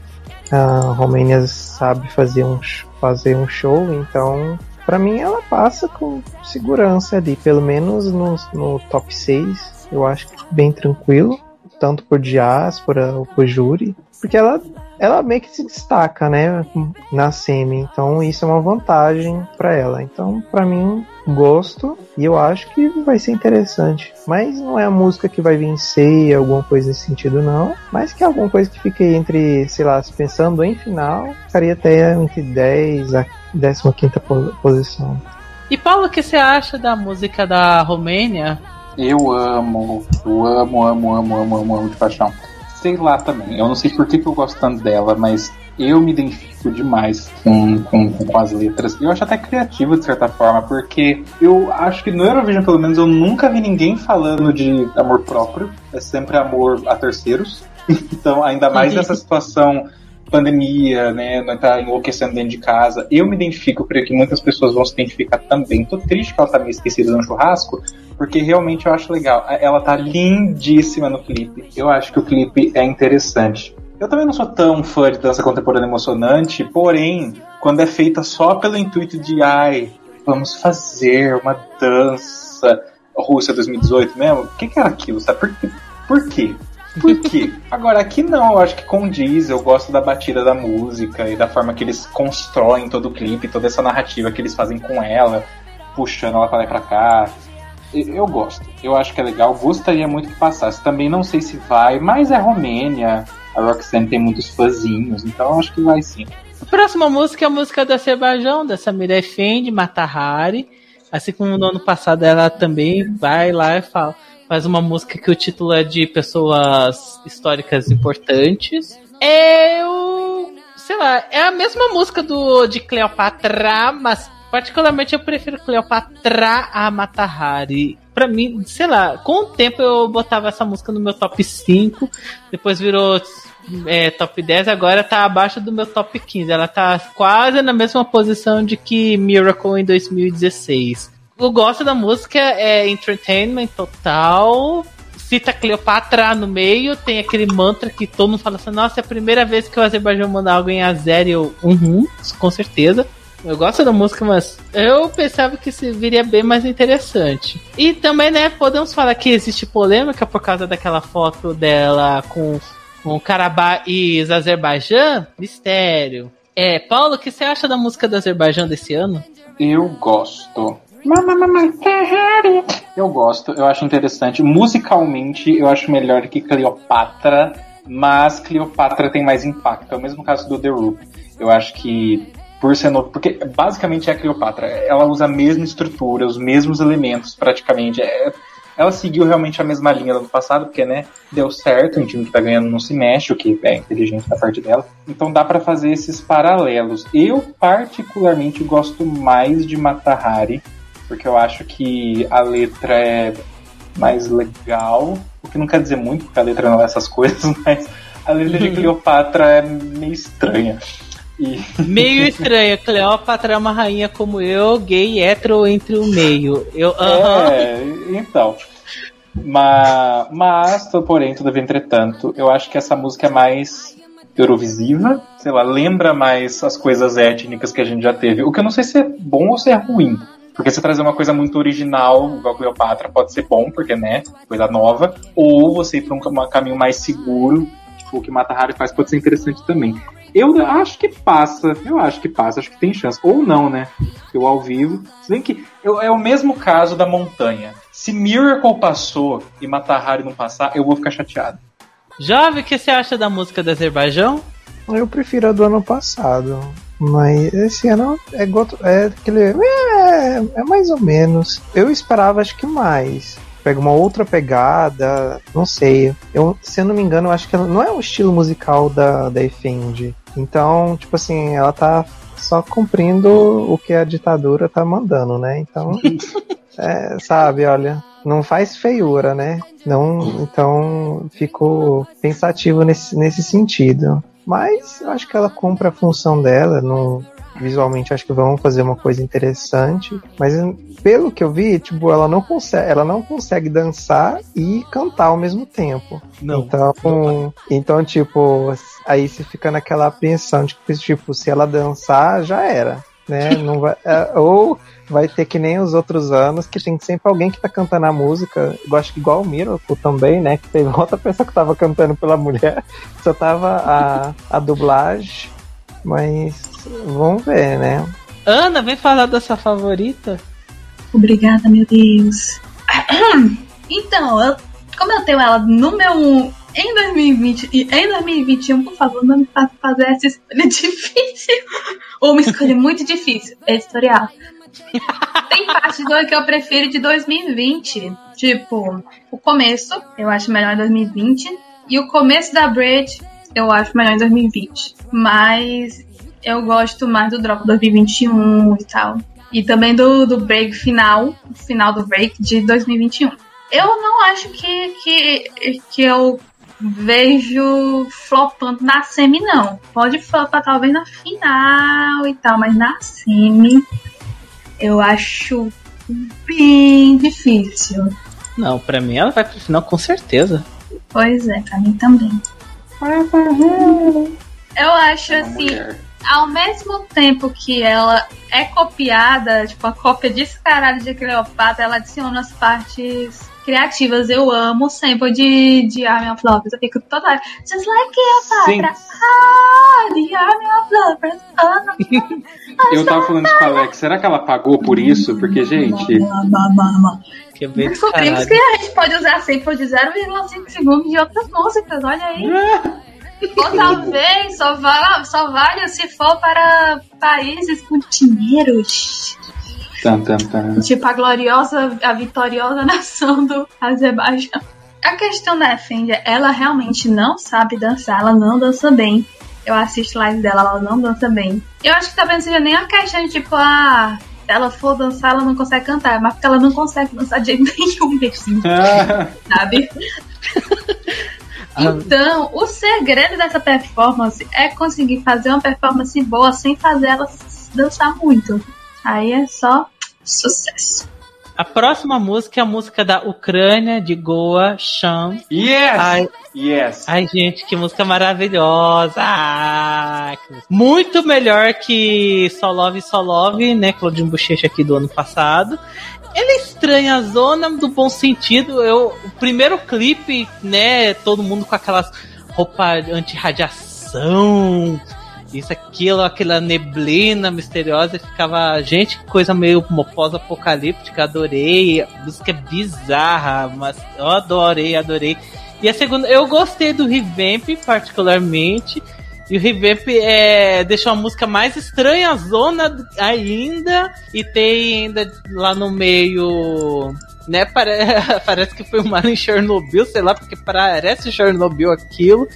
A Romênia sabe fazer um, fazer um show, então Pra mim ela passa com segurança ali, pelo menos no, no top 6, eu acho bem tranquilo, tanto por diáspora ou por júri, porque ela, ela meio que se destaca, né, na semi, então isso é uma vantagem pra ela. Então, pra mim, gosto e eu acho que vai ser interessante. Mas não é a música que vai vencer, alguma coisa nesse sentido, não. Mas que é alguma coisa que fique entre, sei lá, se pensando em final, ficaria até entre 10 a 15 po- posição. E Paulo, o que você acha da música da Romênia? Eu amo, eu amo, amo, amo, amo, amo, amo de paixão. Sei lá também, eu não sei por que, que eu gosto tanto dela, mas eu me identifico demais com, com, com as letras. Eu acho até criativo de certa forma, porque eu acho que no Eurovision, pelo menos, eu nunca vi ninguém falando de amor próprio. É sempre amor a terceiros. Então, ainda mais nessa situação pandemia, né, não tá enlouquecendo dentro de casa. Eu me identifico, creio que muitas pessoas vão se identificar também. Tô triste que ela tá meio esquecida no churrasco, porque realmente eu acho legal. Ela tá lindíssima no clipe. Eu acho que o clipe é interessante. Eu também não sou tão fã de dança contemporânea emocionante, porém, quando é feita só pelo intuito de, ai, vamos fazer uma dança Rússia 2018 mesmo, o que, que era aquilo, sabe? Por, por quê? Por quê? Agora, aqui não, eu acho que condiz, eu gosto da batida da música e da forma que eles constroem todo o clipe, toda essa narrativa que eles fazem com ela, puxando ela pra lá e pra cá. Eu gosto, eu acho que é legal, gostaria muito que passasse. Também não sei se vai, mas é Romênia, a Roxanne tem muitos fãzinhos, então eu acho que vai sim. A próxima música é a música do Azerbaijão, da Samira Efendi, Matahari. Assim como no ano passado ela também vai lá e fala, faz uma música que o título é de pessoas históricas importantes. É o. sei lá, é a mesma música do de Cleopatra, mas particularmente eu prefiro Cleopatra a Matahari. Pra mim, sei lá, com o tempo eu botava essa música no meu top 5, depois virou é, top 10, agora tá abaixo do meu top 15. Ela tá quase na mesma posição de que Miracle em 2016. Eu gosto da música, é entertainment total. Cita Cleopatra no meio, tem aquele mantra que todo mundo fala assim: Nossa, é a primeira vez que o Azerbaijão manda algo em Azer. e Eu, uhum, com certeza. Eu gosto da música, mas eu pensava que isso viria bem mais interessante. E também, né, podemos falar que existe polêmica por causa daquela foto dela com com Karabakh e Azerbaijão, mistério. É, Paulo, o que você acha da música do Azerbaijão desse ano? Eu gosto. Eu gosto, eu acho interessante. Musicalmente, eu acho melhor que Cleopatra, mas Cleopatra tem mais impacto. É o mesmo caso do The Roop. Eu acho que, por ser novo, porque basicamente é a Cleopatra. Ela usa a mesma estrutura, os mesmos elementos, praticamente. É- ela seguiu realmente a mesma linha do passado, porque, né, deu certo, um time que tá ganhando não se mexe, o que é inteligente da parte dela. Então dá pra fazer esses paralelos. Eu, particularmente, gosto mais de Matahari, porque eu acho que a letra é mais legal, o que não quer dizer muito, porque a letra não é essas coisas, mas a letra de Cleopatra é meio estranha. E Meio estranha. Cleópatra é uma rainha como eu, gay, hétero entre o meio. Eu, aham. É, então. Mas, mas, porém, todavia, entretanto, eu acho que essa música é mais eurovisiva, sei lá, lembra mais as coisas étnicas que a gente já teve. O que eu não sei se é bom ou se é ruim. Porque você trazer uma coisa muito original, igual a Cleopatra, pode ser bom, porque, né, coisa nova. Ou você ir pra um cam- caminho mais seguro, tipo, o que Mata Hari faz pode ser interessante também. Eu acho que passa, eu acho que passa, acho que tem chance. Ou não, né? Eu ao vivo. Se bem que eu- é o mesmo caso da montanha. Se Miracle passou e Mata Hari não passar, eu vou ficar chateado. Jovem, o que você acha da música do Azerbaijão? Eu prefiro a do ano passado. Mas esse ano é, goto- é aquele. É, é mais ou menos. Eu esperava, acho que mais. Pega uma outra pegada, não sei. Eu, se eu não me engano, eu acho que ela não é o estilo musical da, da Efendi. Então, tipo assim, ela tá só cumprindo o que a ditadura tá mandando, né? Então, é, sabe, olha, não faz feiura, né? Não, então fico pensativo nesse, nesse sentido. Mas eu acho que ela cumpre a função dela. No, visualmente acho que vão fazer uma coisa interessante. Mas pelo que eu vi, tipo, ela não consegue, ela não consegue dançar e cantar ao mesmo tempo. Não. Então, então tipo, aí você fica naquela apreensão de que, tipo, se ela dançar, já era. Né? Não vai, é, ou vai ter que nem os outros anos, que tem sempre alguém que tá cantando a música. Eu acho que igual o Miracle também, né? Que teve outra pessoa que tava cantando pela mulher, só tava a, a dublagem. Mas vamos ver, né? Ana, vem falar da sua favorita. Obrigada, meu Deus. Então, eu, como eu tenho ela no meu. Em 2020 e em 2021, por favor, não me faça fazer essa escolha difícil. Ou uma escolha muito difícil. Editorial. Tem parte do que eu prefiro de 2020. Tipo, o começo, eu acho melhor em 2020. E o começo da Bridge, eu acho melhor em 2020. Mas eu gosto mais do Drop 2021 e tal. E também do, do break final, final do break de 2021. Eu não acho que, que, que eu vejo flopando na semi, não. Pode flopar talvez na final e tal, mas na semi eu acho bem difícil. Não, pra mim ela vai pro final com certeza. Pois é, pra mim também. Eu acho assim, ao mesmo tempo que ela é copiada, tipo, a cópia descarada de Cleopatra, ela adiciona as partes criativas. Eu amo o sample de, de Army of Lovers. Eu fico toda hora, just like Cleopatra. Ah, the Army of Lovers. Ah, Eu tava falando isso com a Alex. Será que ela pagou por isso? Porque, gente, Que bem Descobrimos que a gente pode usar sample de 0,5 segundos de outras músicas, olha aí. Ou talvez só, vala, só vale se for para países com dinheiros. Tan, tan, tan. Tipo a gloriosa, a vitoriosa nação do Azerbaijão. A questão da Fender, ela realmente não sabe dançar, ela não dança bem. Eu assisto live dela, ela não dança bem. Eu acho que talvez não seja nem uma questão de tipo, ah, se ela for dançar, ela não consegue cantar, mas porque ela não consegue dançar de jeito nenhum mesmo, sabe? Ah, Então, o segredo dessa performance é conseguir fazer uma performance boa sem fazer ela dançar muito. Aí é só sucesso. A próxima música é a música da Ucrânia, de Goa, Shan. yes! Ai, Yes! ai, gente, que música maravilhosa! Ah, que Muito melhor que Só Love, Só Love, né? Claudinho Bochecha aqui do ano passado. Ela é estranha a zona do bom sentido. Eu, o primeiro clipe, né? Todo mundo com aquelas roupas anti-radiação, isso, aquilo, aquela neblina misteriosa. e Ficava, gente, coisa meio pós-apocalíptica. Adorei. Música bizarra, mas eu adorei, adorei. E a segunda, eu gostei do revamp particularmente. E o revamp é, deixou a música mais estranha zona ainda. E tem ainda lá no meio. Né, pare- parece que foi uma em Chernobyl, sei lá, porque parece Chernobyl aquilo.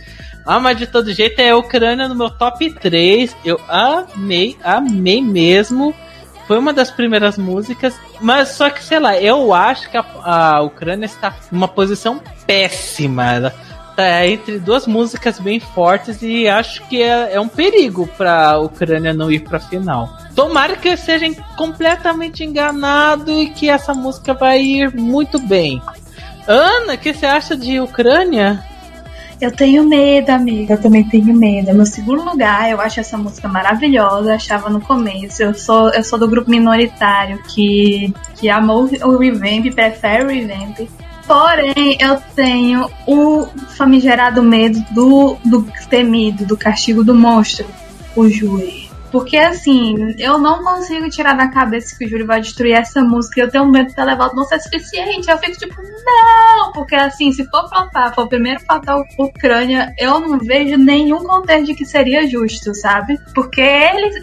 Ah, mas de todo jeito é a Ucrânia no meu top 3. Eu amei, amei mesmo. Foi uma das primeiras músicas, mas só que, sei lá, eu acho que a, a Ucrânia está numa posição péssima. Ela tá entre duas músicas bem fortes e acho que é, é um perigo pra a Ucrânia não ir pra final. Tomara que eu seja completamente enganado e que essa música vai ir muito bem. Ana, o que você acha de Ucrânia? Eu tenho medo, amiga. Eu também tenho medo. Meu segundo lugar, eu acho essa música maravilhosa. Eu achava no começo. Eu sou, eu sou do grupo minoritário que, que amou o Revamp, prefere o Revamp. Porém, eu tenho o famigerado medo do, do temido, do castigo do monstro, o Júri. Porque assim, eu não consigo tirar da cabeça que o Júri vai destruir essa música. Eu tenho medo de ter levado não ser suficiente. Eu fico tipo, não! Porque assim, se for flopar, for primeiro flopar o Ucrânia, eu não vejo nenhum contexto de que seria justo, sabe? Porque eles.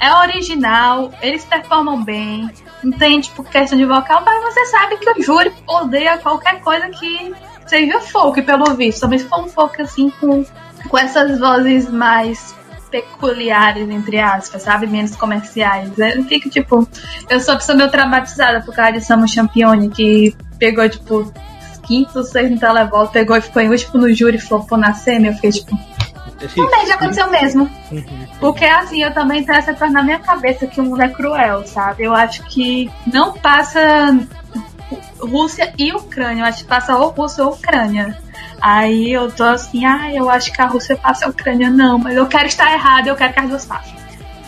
É original, eles performam bem, não tem, tipo, questão de vocal, mas você sabe que o júri odeia qualquer coisa que seja folk, pelo visto. Também se for um folk assim com, com essas vozes mais peculiares, entre aspas, sabe? Menos comerciais. Eu fico, tipo, eu sou pessoa meio traumatizada por causa de Samu Champione, que pegou, tipo, quinto, sexto no televoto, pegou e ficou em último no júri flopou na semi. Eu fiquei, tipo, também já aconteceu mesmo. Porque assim, eu também tenho essa coisa na minha cabeça que o mundo é cruel, sabe? Eu acho que não passa Rússia e Ucrânia, eu acho que passa ou Rússia ou Ucrânia. Aí eu tô assim, ah, eu acho que a Rússia passa a Ucrânia, não, mas eu quero estar errada, eu quero que as duas passem.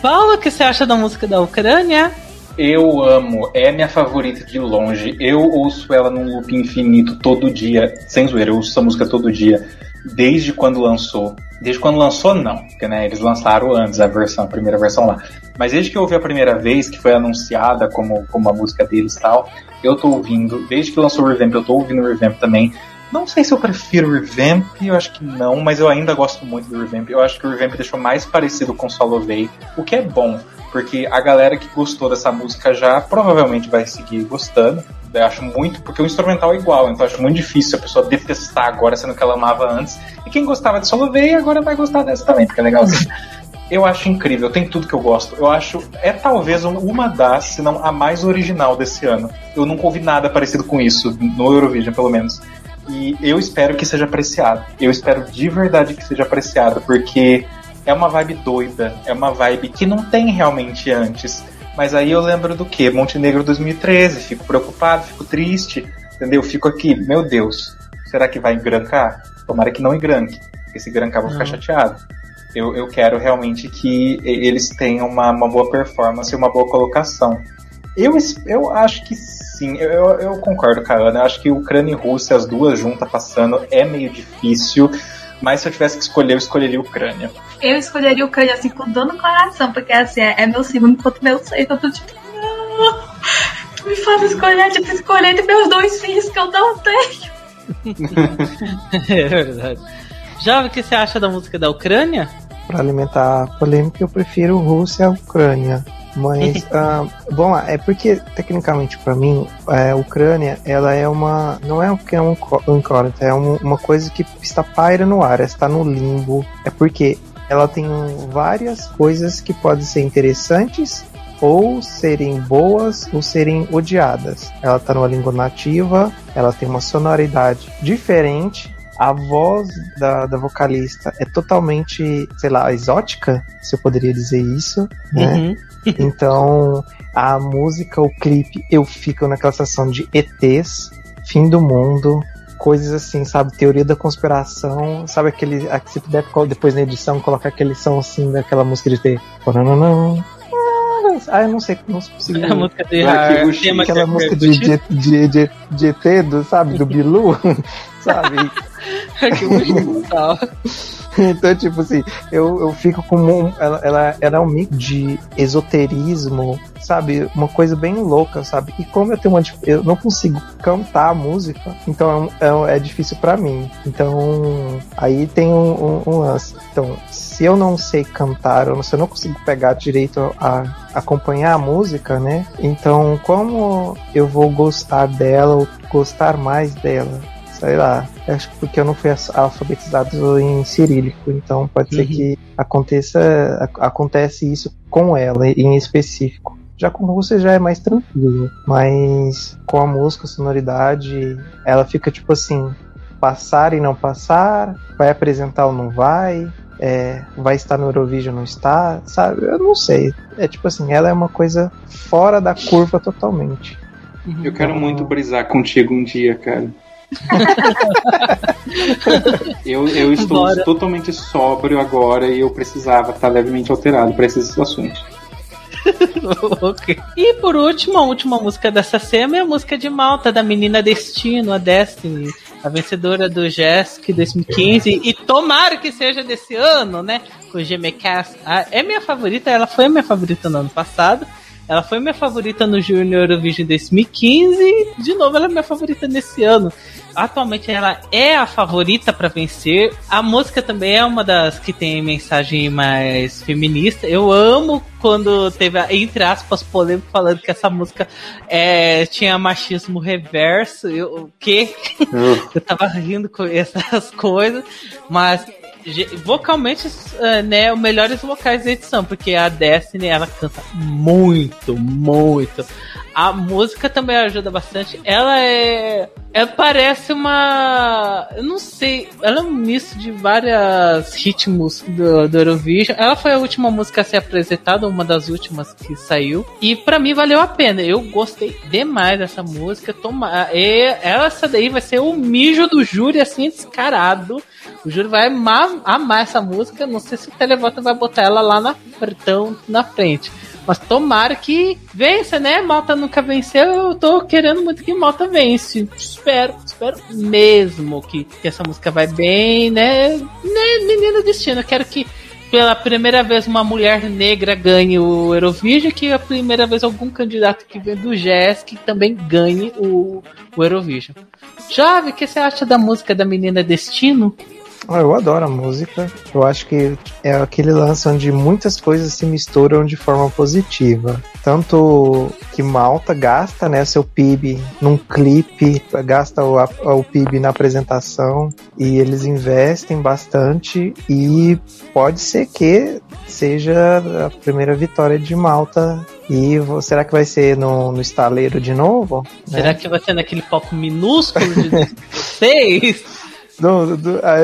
Paulo, o que você acha da música da Ucrânia? Eu amo, é minha favorita de longe. Eu ouço ela num loop infinito todo dia, sem zoeira, eu ouço essa música todo dia, desde quando lançou. Desde quando lançou, não, porque né, eles lançaram antes a versão, a primeira versão lá. Mas desde que eu ouvi a primeira vez, que foi anunciada como, como a música deles e tal, eu tô ouvindo, desde que lançou o Revamp, eu tô ouvindo o Revamp também. Não sei se eu prefiro o Revamp, eu acho que não, mas eu ainda gosto muito do Revamp. Eu acho que o Revamp deixou mais parecido com Solo Way, o que é bom, porque a galera que gostou dessa música já provavelmente vai seguir gostando. Eu acho muito, porque o instrumental é igual, então acho muito difícil a pessoa detestar agora, sendo que ela amava antes. E quem gostava de Solo Way agora vai gostar dessa também, porque é legalzinho. Eu acho incrível, tem tudo que eu gosto. Eu acho, é talvez uma das, se não a mais original desse ano. Eu nunca ouvi nada parecido com isso, no Eurovision pelo menos. E eu espero que seja apreciado. Eu espero de verdade que seja apreciado, porque é uma vibe doida, é uma vibe que não tem realmente antes. Mas aí eu lembro do que? Montenegro 2013, fico preocupado, fico triste, entendeu? Fico aqui, meu Deus, será que vai engrancar? Tomara que não engranque, porque se engrancar vou ficar chateado. Eu, eu quero realmente que eles tenham uma, uma boa performance e uma boa colocação. Eu, eu acho que sim, eu, eu, eu concordo com a Ana. Eu acho que Ucrânia e Rússia, as duas juntas passando, é meio difícil. Mas se eu tivesse que escolher, eu escolheria Ucrânia. Eu escolheria o Ucrânia assim com dor no coração, porque assim, é, é meu segundo enquanto meu sexto. Eu tô tipo, não, tu me faz escolher, tipo, escolher entre meus dois filhos que eu não tenho. é verdade. Jovem, o que você acha da música da Ucrânia? Pra alimentar a polêmica, eu prefiro Rússia à Ucrânia. Mas, ah, bom, é porque, tecnicamente, pra mim, é, a Ucrânia, ela é uma. Não é o que é um um incógnita, é um- uma coisa que está paira no ar, está no limbo. É porque ela tem um- várias coisas que podem ser interessantes ou serem boas ou serem odiadas. Ela tá numa língua nativa, ela tem uma sonoridade diferente, a voz da, da vocalista é totalmente, sei lá, exótica, se eu poderia dizer isso, né? Uhum. Então, a música, o clipe, eu fico naquela sensação de ETs, fim do mundo, coisas assim, sabe? Teoria da conspiração, sabe aquele. a- Se puder depois na edição colocar aquele som assim daquela música de ter. Ah, eu não sei, não consegui. A música de Har- que Aquela é música de, de, de, de, de ET, do, sabe? Do Bilu, sabe? Então, tipo assim, eu, eu fico com um, ela, ela, ela é um mix de esoterismo, sabe? Uma coisa bem louca, sabe? E como eu tenho uma eu não consigo cantar a música, então é, é, é difícil pra mim. Então, aí tem um, um, um lance. Então, se eu não sei cantar, ou se eu não consigo pegar direito a acompanhar a música, né? Então, como eu vou gostar dela ou gostar mais dela? Sei lá, acho que porque eu não fui alfabetizado em cirílico, então pode ser Uhum. que aconteça acontece isso com ela em específico. Já com você já é mais tranquilo, mas com a música, a sonoridade, ela fica tipo assim, passar e não passar, vai apresentar ou não vai, é, vai estar no Eurovision ou não está, sabe? Eu não sei. É tipo assim, ela é uma coisa fora da curva totalmente. Eu quero muito brisar contigo um dia, cara. eu, eu estou Bora. totalmente sóbrio agora e eu precisava estar levemente alterado para esses assuntos. Ok. E por último, a última música dessa cena é a música de Malta, da menina Destino, a Destiny, a vencedora do JESC 2015. E tomara que seja desse ano, né? Com o GMCast. Ah, É minha favorita, ela foi minha favorita no ano passado. Ela foi minha favorita no Junior Eurovision 2015 e de novo ela é minha favorita nesse ano. Atualmente ela é a favorita pra vencer. A música também é uma das que tem mensagem mais feminista. Eu amo quando teve, a- entre aspas, polêmico falando que essa música é, tinha machismo reverso. Eu, o quê? Eu tava rindo com essas coisas, mas vocalmente, eh, né, os melhores vocais da edição, porque a Destiny ela canta muito, muito. A música também ajuda bastante. Ela é. Ela parece uma. Eu não sei. Ela é um misto de vários ritmos do, do Eurovision. Ela foi a última música a ser apresentada, uma das últimas que saiu. E pra mim valeu a pena. Eu gostei demais dessa música. Toma... E essa daí vai ser o mijo do júri, assim, descarado. O júri vai amar, amar essa música. Não sei se o televoto vai botar ela lá na, tão na frente. Mas tomara que vença, né? Malta nunca venceu. Eu tô querendo muito que Malta vence. Espero, espero mesmo que, que essa música vai bem, né? né? Menino Destino. Quero que pela primeira vez uma mulher negra ganhe o Eurovision, que a primeira vez algum candidato que vem do GES que também ganhe o, o Eurovision. Jovem, o que você acha da música da menina Destino? Ah, eu adoro a música. Eu acho que é aquele lance onde muitas coisas se misturam de forma positiva. Tanto que Malta gasta né, seu PIB num clipe, gasta o, o PIB na apresentação e eles investem bastante e pode ser que seja a primeira vitória de Malta. E será que vai ser no, no estaleiro de novo? né? Será que vai ser naquele palco minúsculo de 16? Do, do, ah,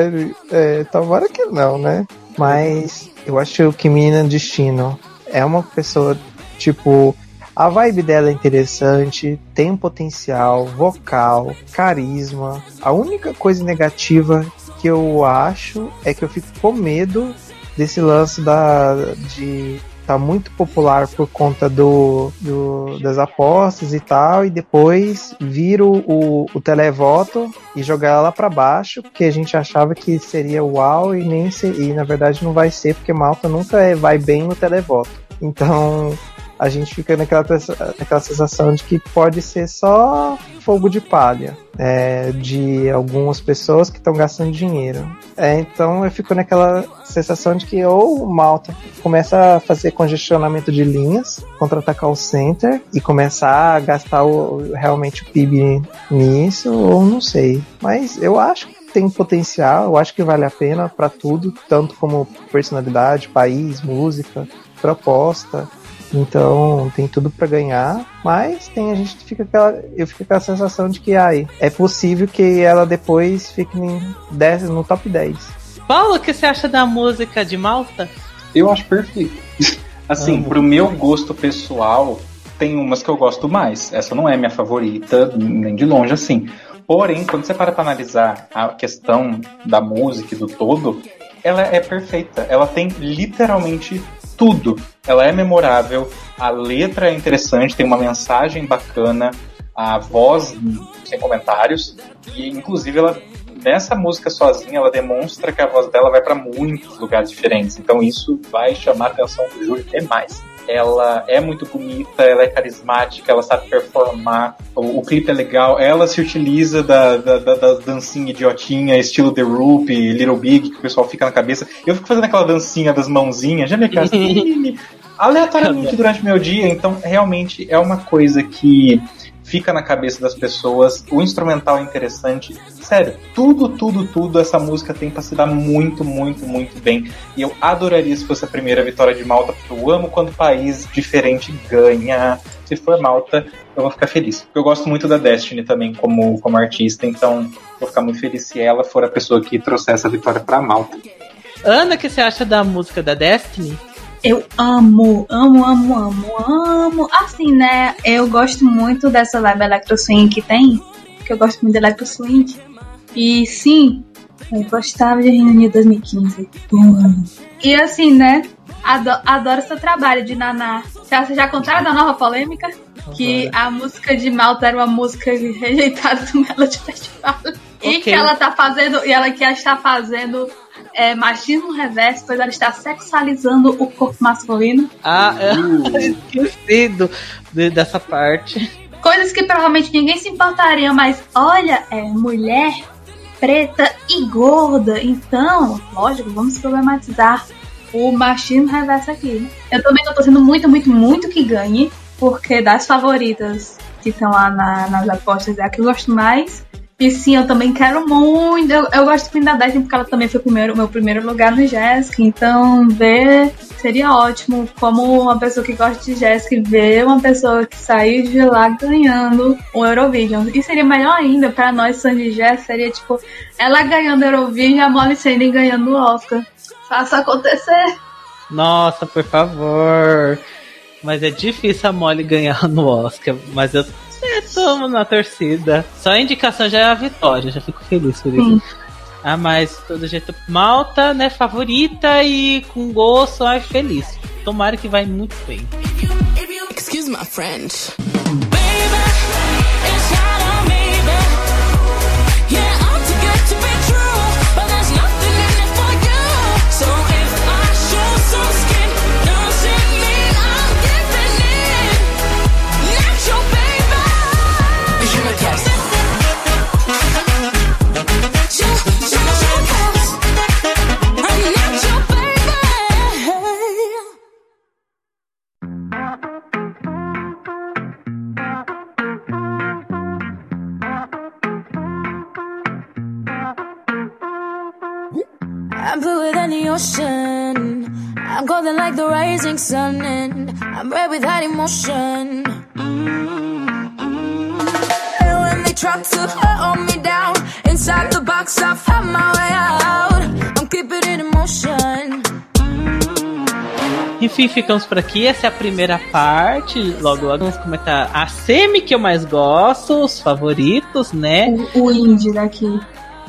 é, tomara que não, né? Mas eu acho que Menina Destino é uma pessoa, tipo, a vibe dela é interessante, tem potencial, vocal, carisma. A única coisa negativa que eu acho é que eu fico com medo desse lance da, de tá muito popular por conta do, do- das apostas e tal, e depois vira o, o, televoto e jogar ela pra baixo, porque a gente achava que seria uau e nem se, e na verdade não vai ser, porque Malta nunca é- vai bem no televoto. Então a gente fica naquela, naquela sensação de que pode ser só fogo de palha é, de algumas pessoas que estão gastando dinheiro. É, então eu fico naquela sensação de que ou Malta começa a fazer congestionamento de linhas, contra-atacar o center e começar a gastar o, realmente o PIB nisso, ou não sei. Mas eu acho que tem potencial, eu acho que vale a pena para tudo, tanto como personalidade, país, música, proposta. Então tem tudo para ganhar, mas tem a gente fica aquela, eu fico com aquela sensação de que ai, é possível que ela depois fique em 10, no top 10. Paulo, o que você acha da música de Malta? Eu acho perfeito. Assim, Amo. pro meu gosto pessoal, tem umas que eu gosto mais. Essa não é minha favorita, nem de longe assim. Porém, quando você para pra analisar a questão da música e do todo, ela é perfeita. Ela tem literalmente tudo. Ela é memorável, a letra é interessante, tem uma mensagem bacana, a voz sem comentários, e inclusive ela nessa música sozinha ela demonstra que a voz dela vai para muitos lugares diferentes. Então isso vai chamar a atenção do júri demais. Ela é muito bonita, ela é carismática, ela sabe performar, o, o clipe é legal, ela se utiliza da, da, da, da dancinha idiotinha, estilo The Roop, Little Big, que o pessoal fica na cabeça. Eu fico fazendo aquela dancinha das mãozinhas, já me assim, aleatoriamente durante o meu dia, então realmente é uma coisa que fica na cabeça das pessoas, o instrumental é interessante. Sério, tudo, tudo, tudo essa música tem pra se dar muito, muito, muito bem. E eu adoraria se fosse a primeira vitória de Malta, porque eu amo quando país diferente ganha. Se for Malta, eu vou ficar feliz. Eu gosto muito da Destiny também como, como artista, então vou ficar muito feliz se ela for a pessoa que trouxer essa vitória pra Malta. Ana, o que você acha da música da Destiny? Eu amo, amo, amo, amo, amo. Assim, né? Eu gosto muito dessa vibe Electro Swing que tem. Que eu gosto muito de Electro Swing. E sim, eu gostava de Reunião 2015. Hum. E assim, né? Adoro, adoro seu trabalho de Naná. Você já contaram da nova polêmica? Que a música de Malta era uma música rejeitada do Melody Festival. E Ok. que ela tá fazendo, e ela que está fazendo é, machismo reverso, pois ela está sexualizando o corpo masculino. Ah, eu esquecido de- dessa parte. Coisas que provavelmente ninguém se importaria, mas olha, é mulher preta e gorda. Então, lógico, vamos problematizar o machismo reverso aqui. Eu também tô torcendo muito, muito, muito que ganhe, porque das favoritas que estão lá na- nas apostas é a que eu gosto mais. E sim, eu também quero muito. Eu, eu gosto muito da Daphne porque ela também foi o meu primeiro lugar no Jéssica. Então, ver seria ótimo. Como uma pessoa que gosta de Jéssica, ver uma pessoa que saiu de lá ganhando o Eurovision. E seria melhor ainda pra nós, fãs de Jéssica, seria tipo ela ganhando o Eurovision e a Molly Sanders ganhando o Oscar. Faça acontecer. Nossa, por favor. Mas é difícil a Molly ganhar no Oscar. Mas eu é, tomo na torcida. Só a indicação já é a vitória. Já fico feliz por isso. Sim. Ah, mas todo jeito, Malta, né? Favorita e com gosto, ai, feliz. Tomara que vai muito bem. Excuse my French. Ocean. I'm golden like the rising sun, and I'm red with hot emotion. And when they try to hold me down inside the box, I found my way out. I'm keeping it in motion. Enfim, ficamos por aqui. Essa é a primeira parte. Logo, logo vamos comentar a semi que eu mais gosto, os favoritos, né? O, o indie daqui.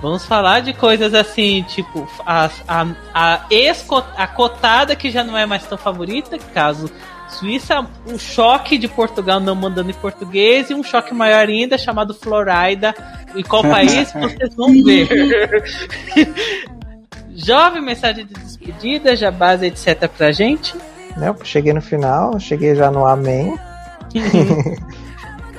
Vamos falar de coisas assim, tipo, a, a, a, ex a cotada que já não é mais tão favorita, caso Suíça, um choque de Portugal não mandando em português e um choque maior ainda chamado Florida. E qual país vocês vão ver? Jovem, mensagem de despedida, já base, etc. pra gente. Eu cheguei no final, cheguei já no Amém.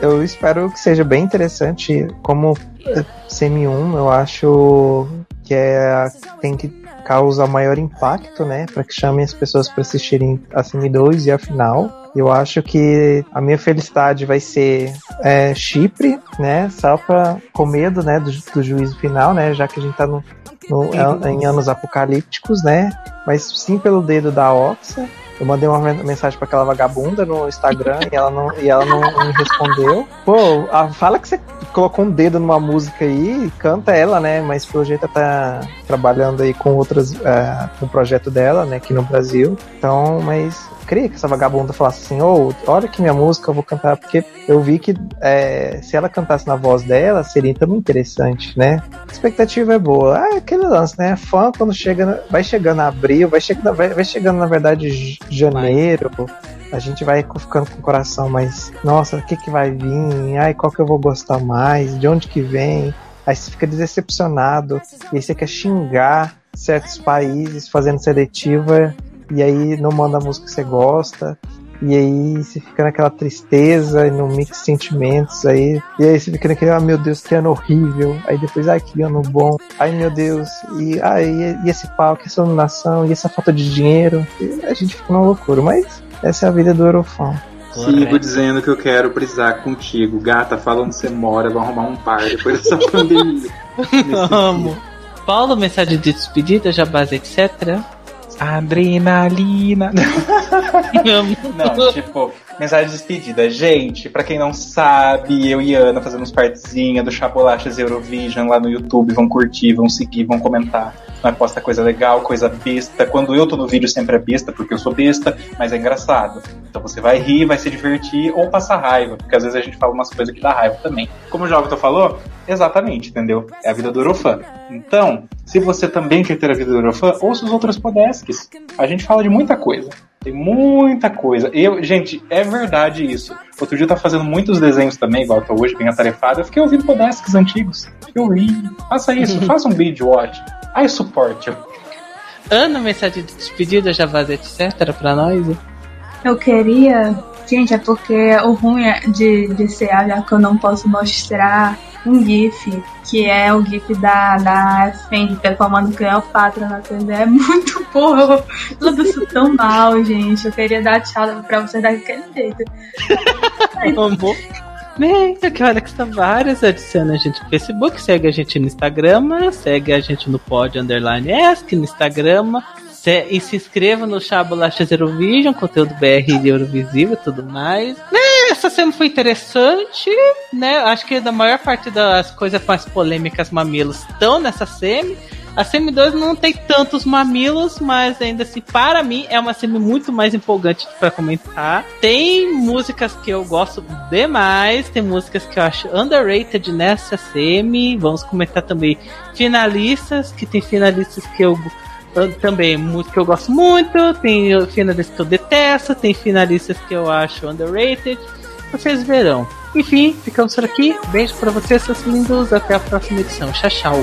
eu espero que seja bem interessante. Como eh, Semi-1, eu acho que é, tem que causar maior impacto, né? Para que chamem as pessoas para assistirem a Semi-2 e a final. Eu acho que a minha felicidade vai ser é, Chipre, né? Só pra, com medo né, do, do juízo final, né? Já que a gente tá no, no- em anos apocalípticos, né? Mas sim pelo dedo da Oxa. Eu mandei uma men- mensagem pra aquela vagabunda no Instagram e ela não, e ela não me respondeu. Pô, a- fala que você colocou um dedo numa música aí, canta ela, né? Mas pelo jeito ela tá trabalhando aí com outras, é, com o projeto dela, né? Aqui no Brasil. Então, mas queria que essa vagabunda falasse assim, ô, olha que minha música eu vou cantar, porque eu vi que é, se ela cantasse na voz dela, seria também interessante, né? A expectativa é boa. Ah, é aquele lance, né? Fã quando chega, vai chegando abril, vai chegando, vai, vai chegando na verdade j- janeiro, a gente vai ficando com o coração mais, nossa, o que que vai vir? Ai, qual que eu vou gostar mais? De onde que vem? Aí você fica decepcionado, e aí você quer xingar certos países fazendo seletiva, e aí não manda a música que você gosta, e aí você fica naquela tristeza e no mix de sentimentos aí. E aí você fica naquele, ah meu Deus, que ano horrível. Aí depois, ai que ano bom. Ai meu Deus, e, ai, e, e esse pau, que essa iluminação, e essa falta de dinheiro. E a gente fica numa loucura, mas essa é a vida do Eurofão. Sigo dizendo que eu quero brisar contigo. Gata, fala onde você mora, vou arrumar um par depois dessa pandemia. Amo. Paulo, mensagem de despedida, jabás, etc. Adrenalina. Não, tipo, mensagem de despedida. Gente, pra quem não sabe, eu e Ana fazemos partezinha do Chabolachas Eurovision lá no YouTube. Vão curtir, vão seguir, vão comentar. Nós posta coisa legal, coisa besta. Quando eu tô no vídeo sempre é besta, porque eu sou besta, mas é engraçado. Então você vai rir, vai se divertir ou passar raiva, porque às vezes a gente fala umas coisas que dá raiva também. Como o Jovem falou, exatamente, entendeu? É a vida do Eurofã. Então, se você também quer ter a vida do Eurofã, ouça os outros podesques. A gente fala de muita coisa. Tem muita coisa. Eu, gente, é verdade isso. Outro dia eu tava fazendo muitos desenhos também, igual eu tô hoje, bem atarefado. Eu fiquei ouvindo podesques antigos. Eu ri. Faça isso, faça um binge watch. I support you. Ana, mensagem de despedida, jabás, etc. pra nós. Eu queria. Gente, é porque o ruim é de, de ser já que eu não posso mostrar um GIF, que é o GIF da, da Fendi performando Cleopatra na TV. É muito bom. Eu danço tão mal, gente. Eu queria dar tchau pra vocês daquele jeito. Amor. Bem, aqui olha que está várias. Adiciona a gente no Facebook, segue a gente no Instagram, segue a gente no pod underline ESC no Instagram. Se, e se inscreva no Chabolachas Eurovision, conteúdo BR de Eurovisível e tudo mais. Né, essa semana foi interessante, né? Acho que da maior parte das coisas mais polêmicas mamilos estão nessa semi. A Semi 2 não tem tantos mamilos, mas ainda assim, para mim, é uma semi muito mais empolgante para comentar. Tem músicas que eu gosto demais, tem músicas que eu acho underrated nessa semi. Vamos comentar também finalistas, que tem finalistas que eu também, música que eu gosto muito, tem finalistas que eu detesto, tem finalistas que eu acho underrated. Vocês verão. Enfim, ficamos por aqui. Beijo pra vocês, seus lindos. Até a próxima edição. Tchau, tchau.